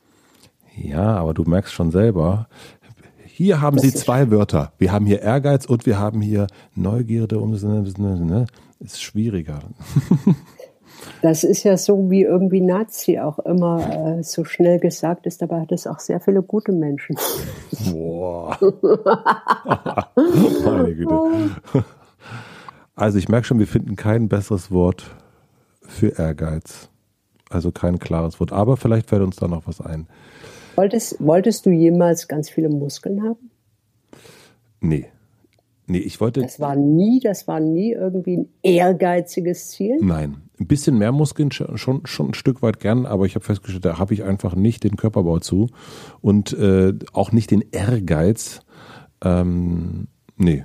Ja, aber du merkst schon selber, hier haben das Sie zwei Wörter. Wir haben hier Ehrgeiz und wir haben hier Neugierde. Um, ne? Ist schwieriger. Das ist ja so, wie irgendwie Nazi auch immer äh, so schnell gesagt ist, dabei hat es auch sehr viele gute Menschen. Boah. Meine Güte. Also ich merke schon, wir finden kein besseres Wort für Ehrgeiz. Also kein klares Wort. Aber vielleicht fällt uns da noch was ein. Wolltest, wolltest du jemals ganz viele Muskeln haben? Nee. Nee, ich wollte. Das war nie, das war nie irgendwie ein ehrgeiziges Ziel. Nein, ein bisschen mehr Muskeln schon, schon ein Stück weit gern, aber ich habe festgestellt, da habe ich einfach nicht den Körperbau zu und äh, auch nicht den Ehrgeiz. Ähm, nee.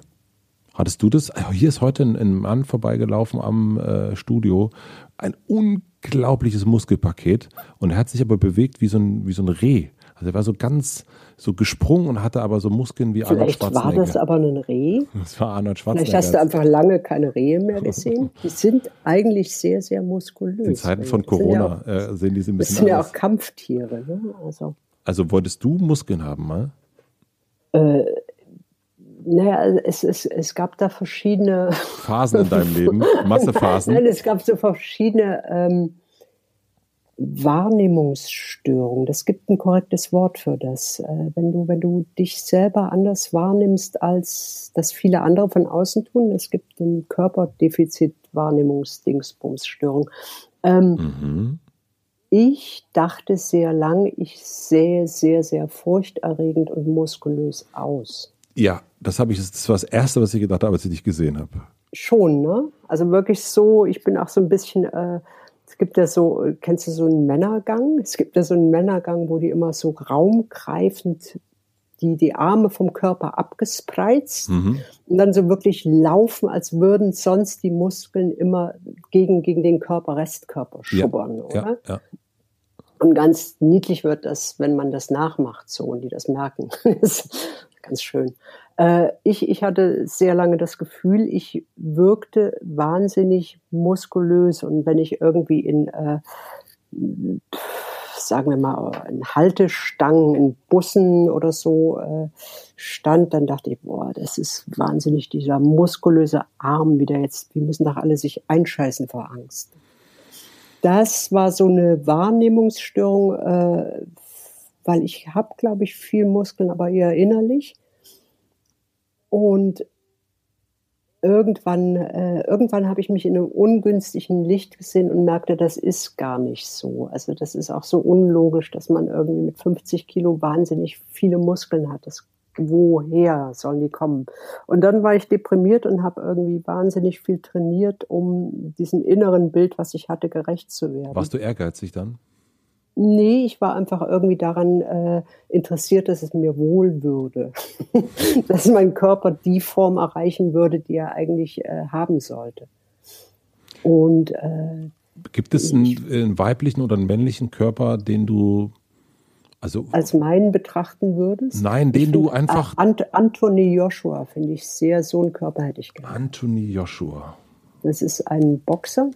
Hattest du das? Ah, hier ist heute ein, ein Mann vorbeigelaufen am äh, Studio. Ein unglaubliches Muskelpaket und er hat sich aber bewegt wie so ein, wie so ein Reh. Also er war so ganz so gesprungen und hatte aber so Muskeln wie Arnold Schwarzenegger. Vielleicht war das aber ein Reh. Das war Arnold Schwarzenegger. Vielleicht hast du einfach lange keine Rehe mehr gesehen. Die sind eigentlich sehr, sehr muskulös. In Zeiten von Corona ja auch, äh, sehen die ein bisschen Das sind ja auch Kampftiere. Ne? Also, also wolltest du Muskeln haben mal? Äh, naja, es, es, es gab da verschiedene Phasen in deinem Leben, Massephasen. Nein, es gab so verschiedene ähm, Wahrnehmungsstörung. Das gibt ein korrektes Wort für das. Äh, wenn du, wenn du dich selber anders wahrnimmst, als das viele andere von außen tun. Es gibt ein Körperdefizit-Wahrnehmungsdingsbumsstörung. Ähm, mhm. Ich dachte sehr lang, ich sehe sehr, sehr furchterregend und muskulös aus. Ja, das habe ich, das war das Erste, was ich gedacht habe, als ich dich gesehen habe. Schon, ne? Also wirklich so, ich bin auch so ein bisschen, äh, es gibt ja so, kennst du so einen Männergang? Es gibt ja so einen Männergang, wo die immer so raumgreifend die, die Arme vom Körper abgespreizt mhm. und dann so wirklich laufen, als würden sonst die Muskeln immer gegen, gegen den Körper, Restkörper schubbern, ja, oder? Ja, ja. Und ganz niedlich wird das, wenn man das nachmacht, so und die das merken. ganz schön. Äh, ich, ich hatte sehr lange das Gefühl, ich wirkte wahnsinnig muskulös und wenn ich irgendwie in, äh, sagen wir mal, in Haltestangen, in Bussen oder so äh, stand, dann dachte ich, boah, das ist wahnsinnig dieser muskulöse Arm wieder jetzt, wir müssen doch alle sich einscheißen vor Angst. Das war so eine Wahrnehmungsstörung, äh, weil ich habe, glaube ich, viel Muskeln, aber eher innerlich. Und irgendwann, äh, irgendwann habe ich mich in einem ungünstigen Licht gesehen und merkte, das ist gar nicht so. Also das ist auch so unlogisch, dass man irgendwie mit 50 Kilo wahnsinnig viele Muskeln hat. Das, woher sollen die kommen? Und dann war ich deprimiert und habe irgendwie wahnsinnig viel trainiert, um diesem inneren Bild, was ich hatte, gerecht zu werden. Warst du ehrgeizig dann? Nee, ich war einfach irgendwie daran äh, interessiert, dass es mir wohl würde. dass mein Körper die Form erreichen würde, die er eigentlich äh, haben sollte. Und äh, gibt es einen, einen, weiblichen oder einen männlichen Körper, den du also als meinen betrachten würdest? Nein, den du einfach. Ant Anthony Joshua finde ich sehr, so einen Körper hätte ich gerne. Anthony Joshua. Das ist ein Boxer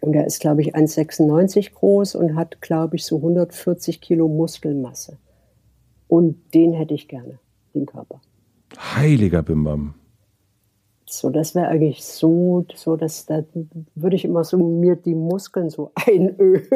und er ist, glaube ich, 1,96 groß und hat, glaube ich, so 140 Kilo Muskelmasse. Und den hätte ich gerne, den Körper. Heiliger Bimbam. So, das wäre eigentlich so, so dass da würde ich immer so mir die Muskeln so einölen.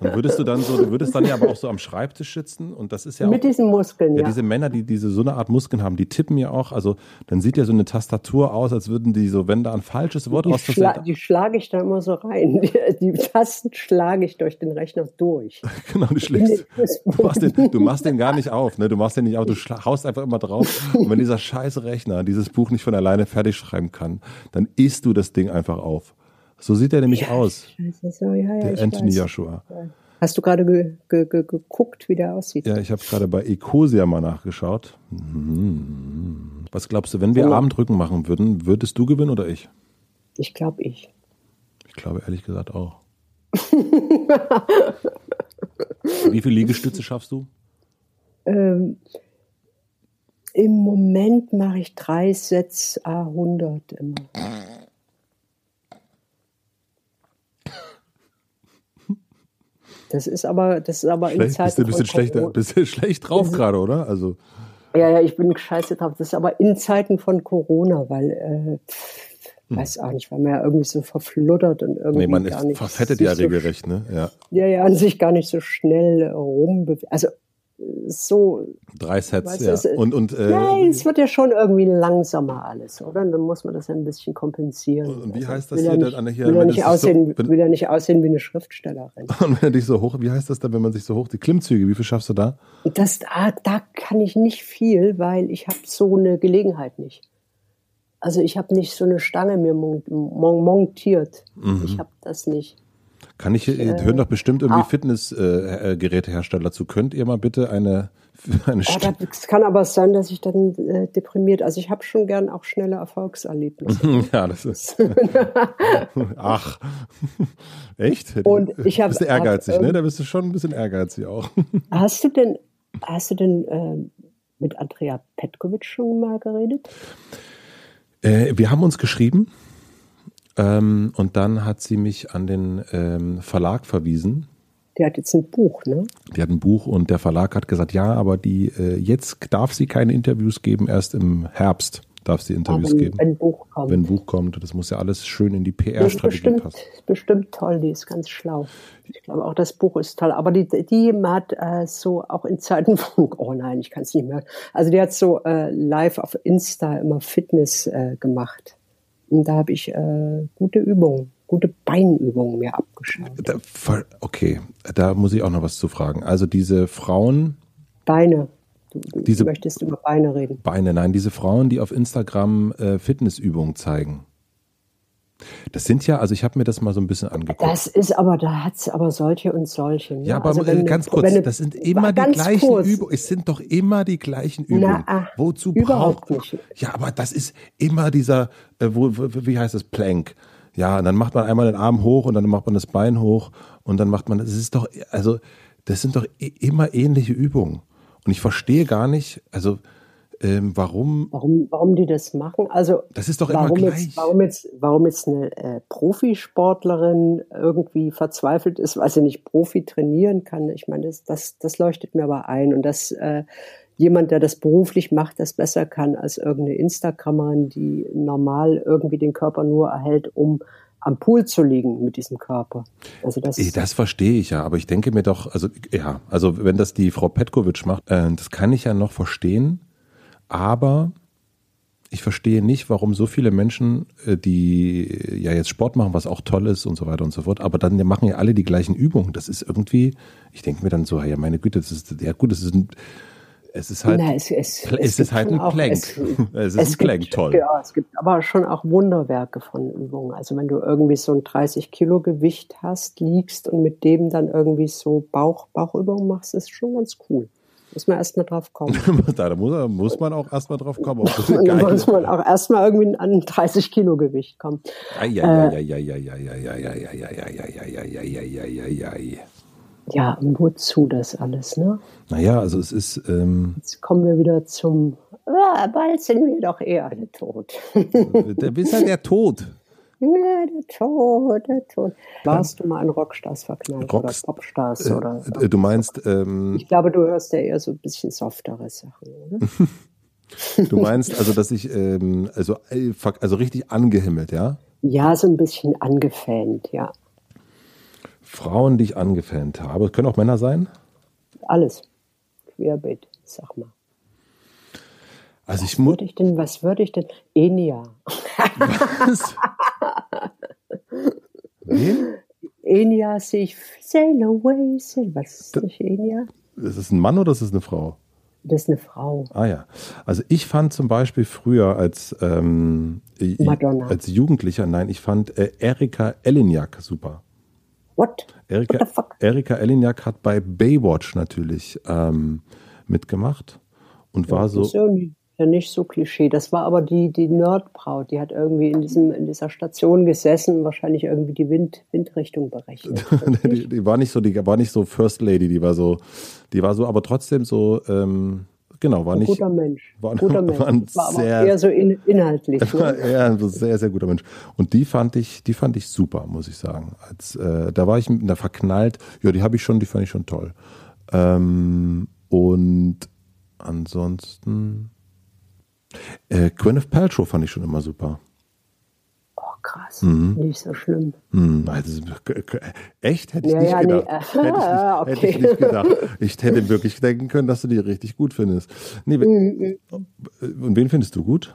und würdest du dann so, du würdest dann ja aber auch so am Schreibtisch sitzen und das ist ja mit auch, diesen Muskeln, ja, ja. Diese Männer, die diese so eine Art Muskeln haben, die tippen ja auch, also dann sieht ja so eine Tastatur aus, als würden die so, wenn da ein falsches Wort die, schla die schlage ich da immer so rein. Die, die, Tasten schlage ich durch den Rechner durch. genau, du schlägst. Du machst, den, du machst den gar nicht auf, ne? Du machst den nicht auf, du haust einfach immer drauf. Und wenn dieser scheiß Rechner, dieses dieses Buch nicht von alleine fertig schreiben kann, dann isst du das Ding einfach auf. So sieht er nämlich ja, aus. So, ja, ja, der Anthony weiß. Joshua. Hast du gerade ge ge ge geguckt, wie der aussieht? Ja, ich habe gerade bei Ecosia mal nachgeschaut. Mhm. Was glaubst du, wenn wir genau. Abendrücken machen würden, würdest du gewinnen oder ich? Ich glaube ich. Ich glaube ehrlich gesagt auch. wie viele Liegestütze schaffst du? Ähm, im Moment mache ich drei Sets A100 immer. Das ist aber, das ist aber schlecht, in Zeiten. Bist du ein bisschen schlechter, du schlecht drauf gerade, oder? Also. Ja, ja, ich bin scheiße drauf. Das ist aber in Zeiten von Corona, weil, äh, hm. weiß auch nicht, weil man ja irgendwie so verfluttert und irgendwie. Nee, man gar nicht verfettet ja regelrecht, so, ne? Ja. Ja, ja, an sich gar nicht so schnell rumbewegt. Also so. Drei Sets, ja. Es, und, und, äh, nein, es wird ja schon irgendwie langsamer alles, oder? Und dann muss man das ein bisschen kompensieren. Und wie also, heißt das hier? Nicht, dann, hier will, er nicht aussehen, so, will er nicht aussehen wie eine Schriftstellerin. Und wenn er dich so hoch, wie heißt das dann, wenn man sich so hoch, die Klimmzüge, wie viel schaffst du da? Das, ah, da kann ich nicht viel, weil ich habe so eine Gelegenheit nicht. Also ich habe nicht so eine Stange mir montiert. Mhm. Ich habe das nicht. Kann ich, äh, hören doch bestimmt irgendwie ah, Fitnessgerätehersteller äh, zu. Könnt ihr mal bitte eine, eine oh, Das kann aber sein, dass ich dann äh, deprimiert, also ich habe schon gern auch schnelle Erfolgserlebnisse. ja, das ist. Ach, echt? Und ich habe. Bist du ehrgeizig, hab, ne? Da bist du schon ein bisschen ehrgeizig auch. hast du denn, hast du denn äh, mit Andrea Petkovic schon mal geredet? Äh, wir haben uns geschrieben. Ähm, und dann hat sie mich an den ähm, Verlag verwiesen. Der hat jetzt ein Buch, ne? Die hat ein Buch und der Verlag hat gesagt, ja, aber die äh, jetzt darf sie keine Interviews geben, erst im Herbst darf sie Interviews wenn, geben. Wenn ein Buch kommt. Wenn ein Buch kommt. Das muss ja alles schön in die PR-Strategie passen. Bestimmt toll, die ist ganz schlau. Ich glaube auch, das Buch ist toll. Aber die, die hat äh, so auch in Zeiten von, oh nein, ich kann es nicht mehr. Also die hat so äh, live auf Insta immer Fitness äh, gemacht. Und da habe ich äh, gute Übungen, gute Beinübungen mir abgeschaut. Da, okay, da muss ich auch noch was zu fragen. Also diese Frauen. Beine. Du, diese, möchtest über Beine reden. Beine, nein, diese Frauen, die auf Instagram äh, Fitnessübungen zeigen. Das sind ja, also ich habe mir das mal so ein bisschen angeguckt. Das ist aber, da hat es aber solche und solche. Ne? Ja, aber also wenn, ganz kurz, wenn, das sind immer die gleichen kurz. Übungen. Es sind doch immer die gleichen Übungen. Na, Wozu überhaupt braucht nicht. Ja, aber das ist immer dieser, äh, wo, wie heißt das, Plank. Ja, und dann macht man einmal den Arm hoch und dann macht man das Bein hoch und dann macht man, das ist doch, also das sind doch immer ähnliche Übungen. Und ich verstehe gar nicht, also ähm, warum, warum, warum die das machen. Also das ist doch warum immer gleich. Jetzt, warum, jetzt, warum jetzt eine äh, Profisportlerin irgendwie verzweifelt ist, weil sie nicht Profi trainieren kann. Ich meine, das, das, das leuchtet mir aber ein. Und dass äh, jemand, der das beruflich macht, das besser kann als irgendeine Instagrammerin, die normal irgendwie den Körper nur erhält, um am Pool zu liegen mit diesem Körper. Also das, das verstehe ich ja, aber ich denke mir doch, also ja, also wenn das die Frau Petkovic macht, äh, das kann ich ja noch verstehen, aber ich verstehe nicht, warum so viele Menschen, äh, die ja jetzt Sport machen, was auch toll ist und so weiter und so fort, aber dann machen ja alle die gleichen Übungen. Das ist irgendwie, ich denke mir dann so, ja meine Güte, das ist ja gut, das ist ein es ist halt, Na, es, es, es, es ist halt ein auch, Plank. Es, es ist ein Plank, gibt, toll. Ja, es gibt aber schon auch Wunderwerke von Übungen. Also wenn du irgendwie so ein 30 Kilo Gewicht hast, liegst und mit dem dann irgendwie so Bauch, Bauchübungen machst, ist schon ganz cool. Muss man erstmal drauf kommen. da muss, muss man auch erstmal drauf kommen. da muss man auch erstmal irgendwie an 30 Kilo Gewicht kommen. Ja, und wozu das alles, ne? Naja, also es ist. Ähm, Jetzt kommen wir wieder zum. Ah, bald sind wir doch eh alle tot. der bist halt der Tod. Ja, der Tod, der Tod. Warst du mal an Rockstars verknallt Rockst oder Popstars äh, oder? Äh, du meinst? Ähm, ich glaube, du hörst ja eher so ein bisschen softere Sachen, oder? du meinst also, dass ich ähm, also äh, also richtig angehimmelt, ja? Ja, so ein bisschen angefängt, ja. Frauen, die ich angefängt habe. Können auch Männer sein? Alles. Querbeet, sag mal. Also was ich muss. ich denn, was würde ich denn? Enya. Was? Wen? Enya sich sail away, sail. Was ist das Enya? Ist das ein Mann oder ist das eine Frau? Das ist eine Frau. Ah ja. Also ich fand zum Beispiel früher als, ähm, Madonna. als Jugendlicher, nein, ich fand äh, Erika Eleniak super. What? Erika, What the fuck? Erika Eleniak hat bei Baywatch natürlich ähm, mitgemacht und war so. Ist ja, nicht so Klischee. Das war aber die, die Nerdbraut, die hat irgendwie in, diesem, in dieser Station gesessen, wahrscheinlich irgendwie die Wind, Windrichtung berechnet. die, die, war nicht so, die war nicht so First Lady, die war so, die war so, aber trotzdem so, ähm, genau, war ein nicht. Guter Mensch. War, guter Mensch. War, ein war sehr, aber eher so in, inhaltlich. War eher ein sehr, sehr guter Mensch. Und die fand ich, die fand ich super, muss ich sagen. Als, äh, da war ich einer verknallt. Ja, die habe ich schon, die fand ich schon toll. Ähm, und ansonsten, äh, Gwyneth Paltrow fand ich schon immer super. Oh, krass. Mhm. Nicht so schlimm. Mhm. Also, echt? Hätte ich, ja, nicht ja, gedacht. Nee. Hätte, ich nicht, okay. hätte ich nicht gedacht. Ich hätte wirklich denken können, dass du die richtig gut findest. Nee, mhm. Und wen findest du gut?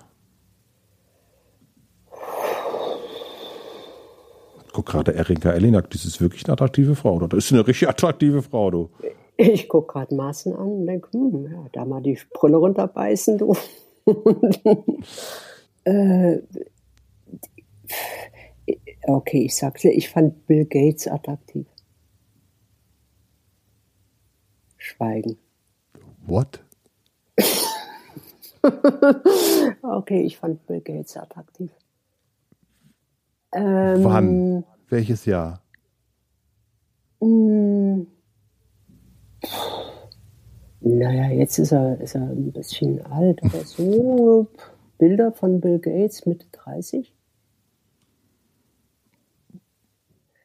Guck gerade Erika Elinak, das ist wirklich eine attraktive Frau, oder? Das ist eine richtig attraktive Frau, du. Ich gucke gerade Maßen an und denke, hm, ja, da mal die Brille runterbeißen, du. äh, okay, ich dir, ich fand Bill Gates attraktiv. Schweigen. What? okay, ich fand Bill Gates attraktiv. Ähm, Wann? Welches Jahr? Mh, naja, jetzt ist er, ist er ein bisschen alt oder so. Bilder von Bill Gates Mitte 30.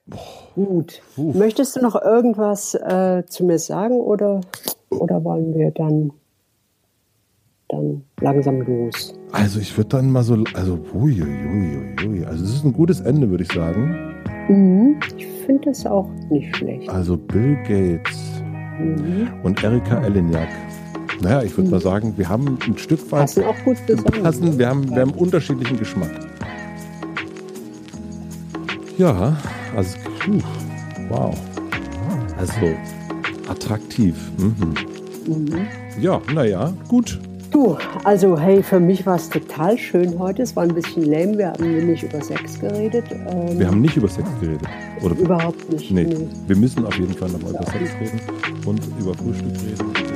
Boah. Gut. Puh. Möchtest du noch irgendwas äh, zu mir sagen oder, oder wollen wir dann, dann langsam los? Also ich würde dann mal so, also ui, ui, ui, also es ist ein gutes Ende, würde ich sagen. Mhm. Ich finde das auch nicht schlecht. Also Bill Gates mhm. und Erika Eleniak. Naja, ich würde mhm. mal sagen, wir haben ein Stück weit. Passen auch gut zusammen. Passen, wir, haben, wir haben unterschiedlichen Geschmack. Ja, also, puh, wow. Also, attraktiv. Mhm. Mhm. Ja, naja, gut. Du, also hey, für mich war es total schön heute. Es war ein bisschen lame. Wir haben nämlich über Sex geredet. Ähm, wir haben nicht über Sex geredet. Oder? Überhaupt nicht. Nee. nee. Wir müssen auf jeden Fall nochmal ja. über Sex reden und über Frühstück reden.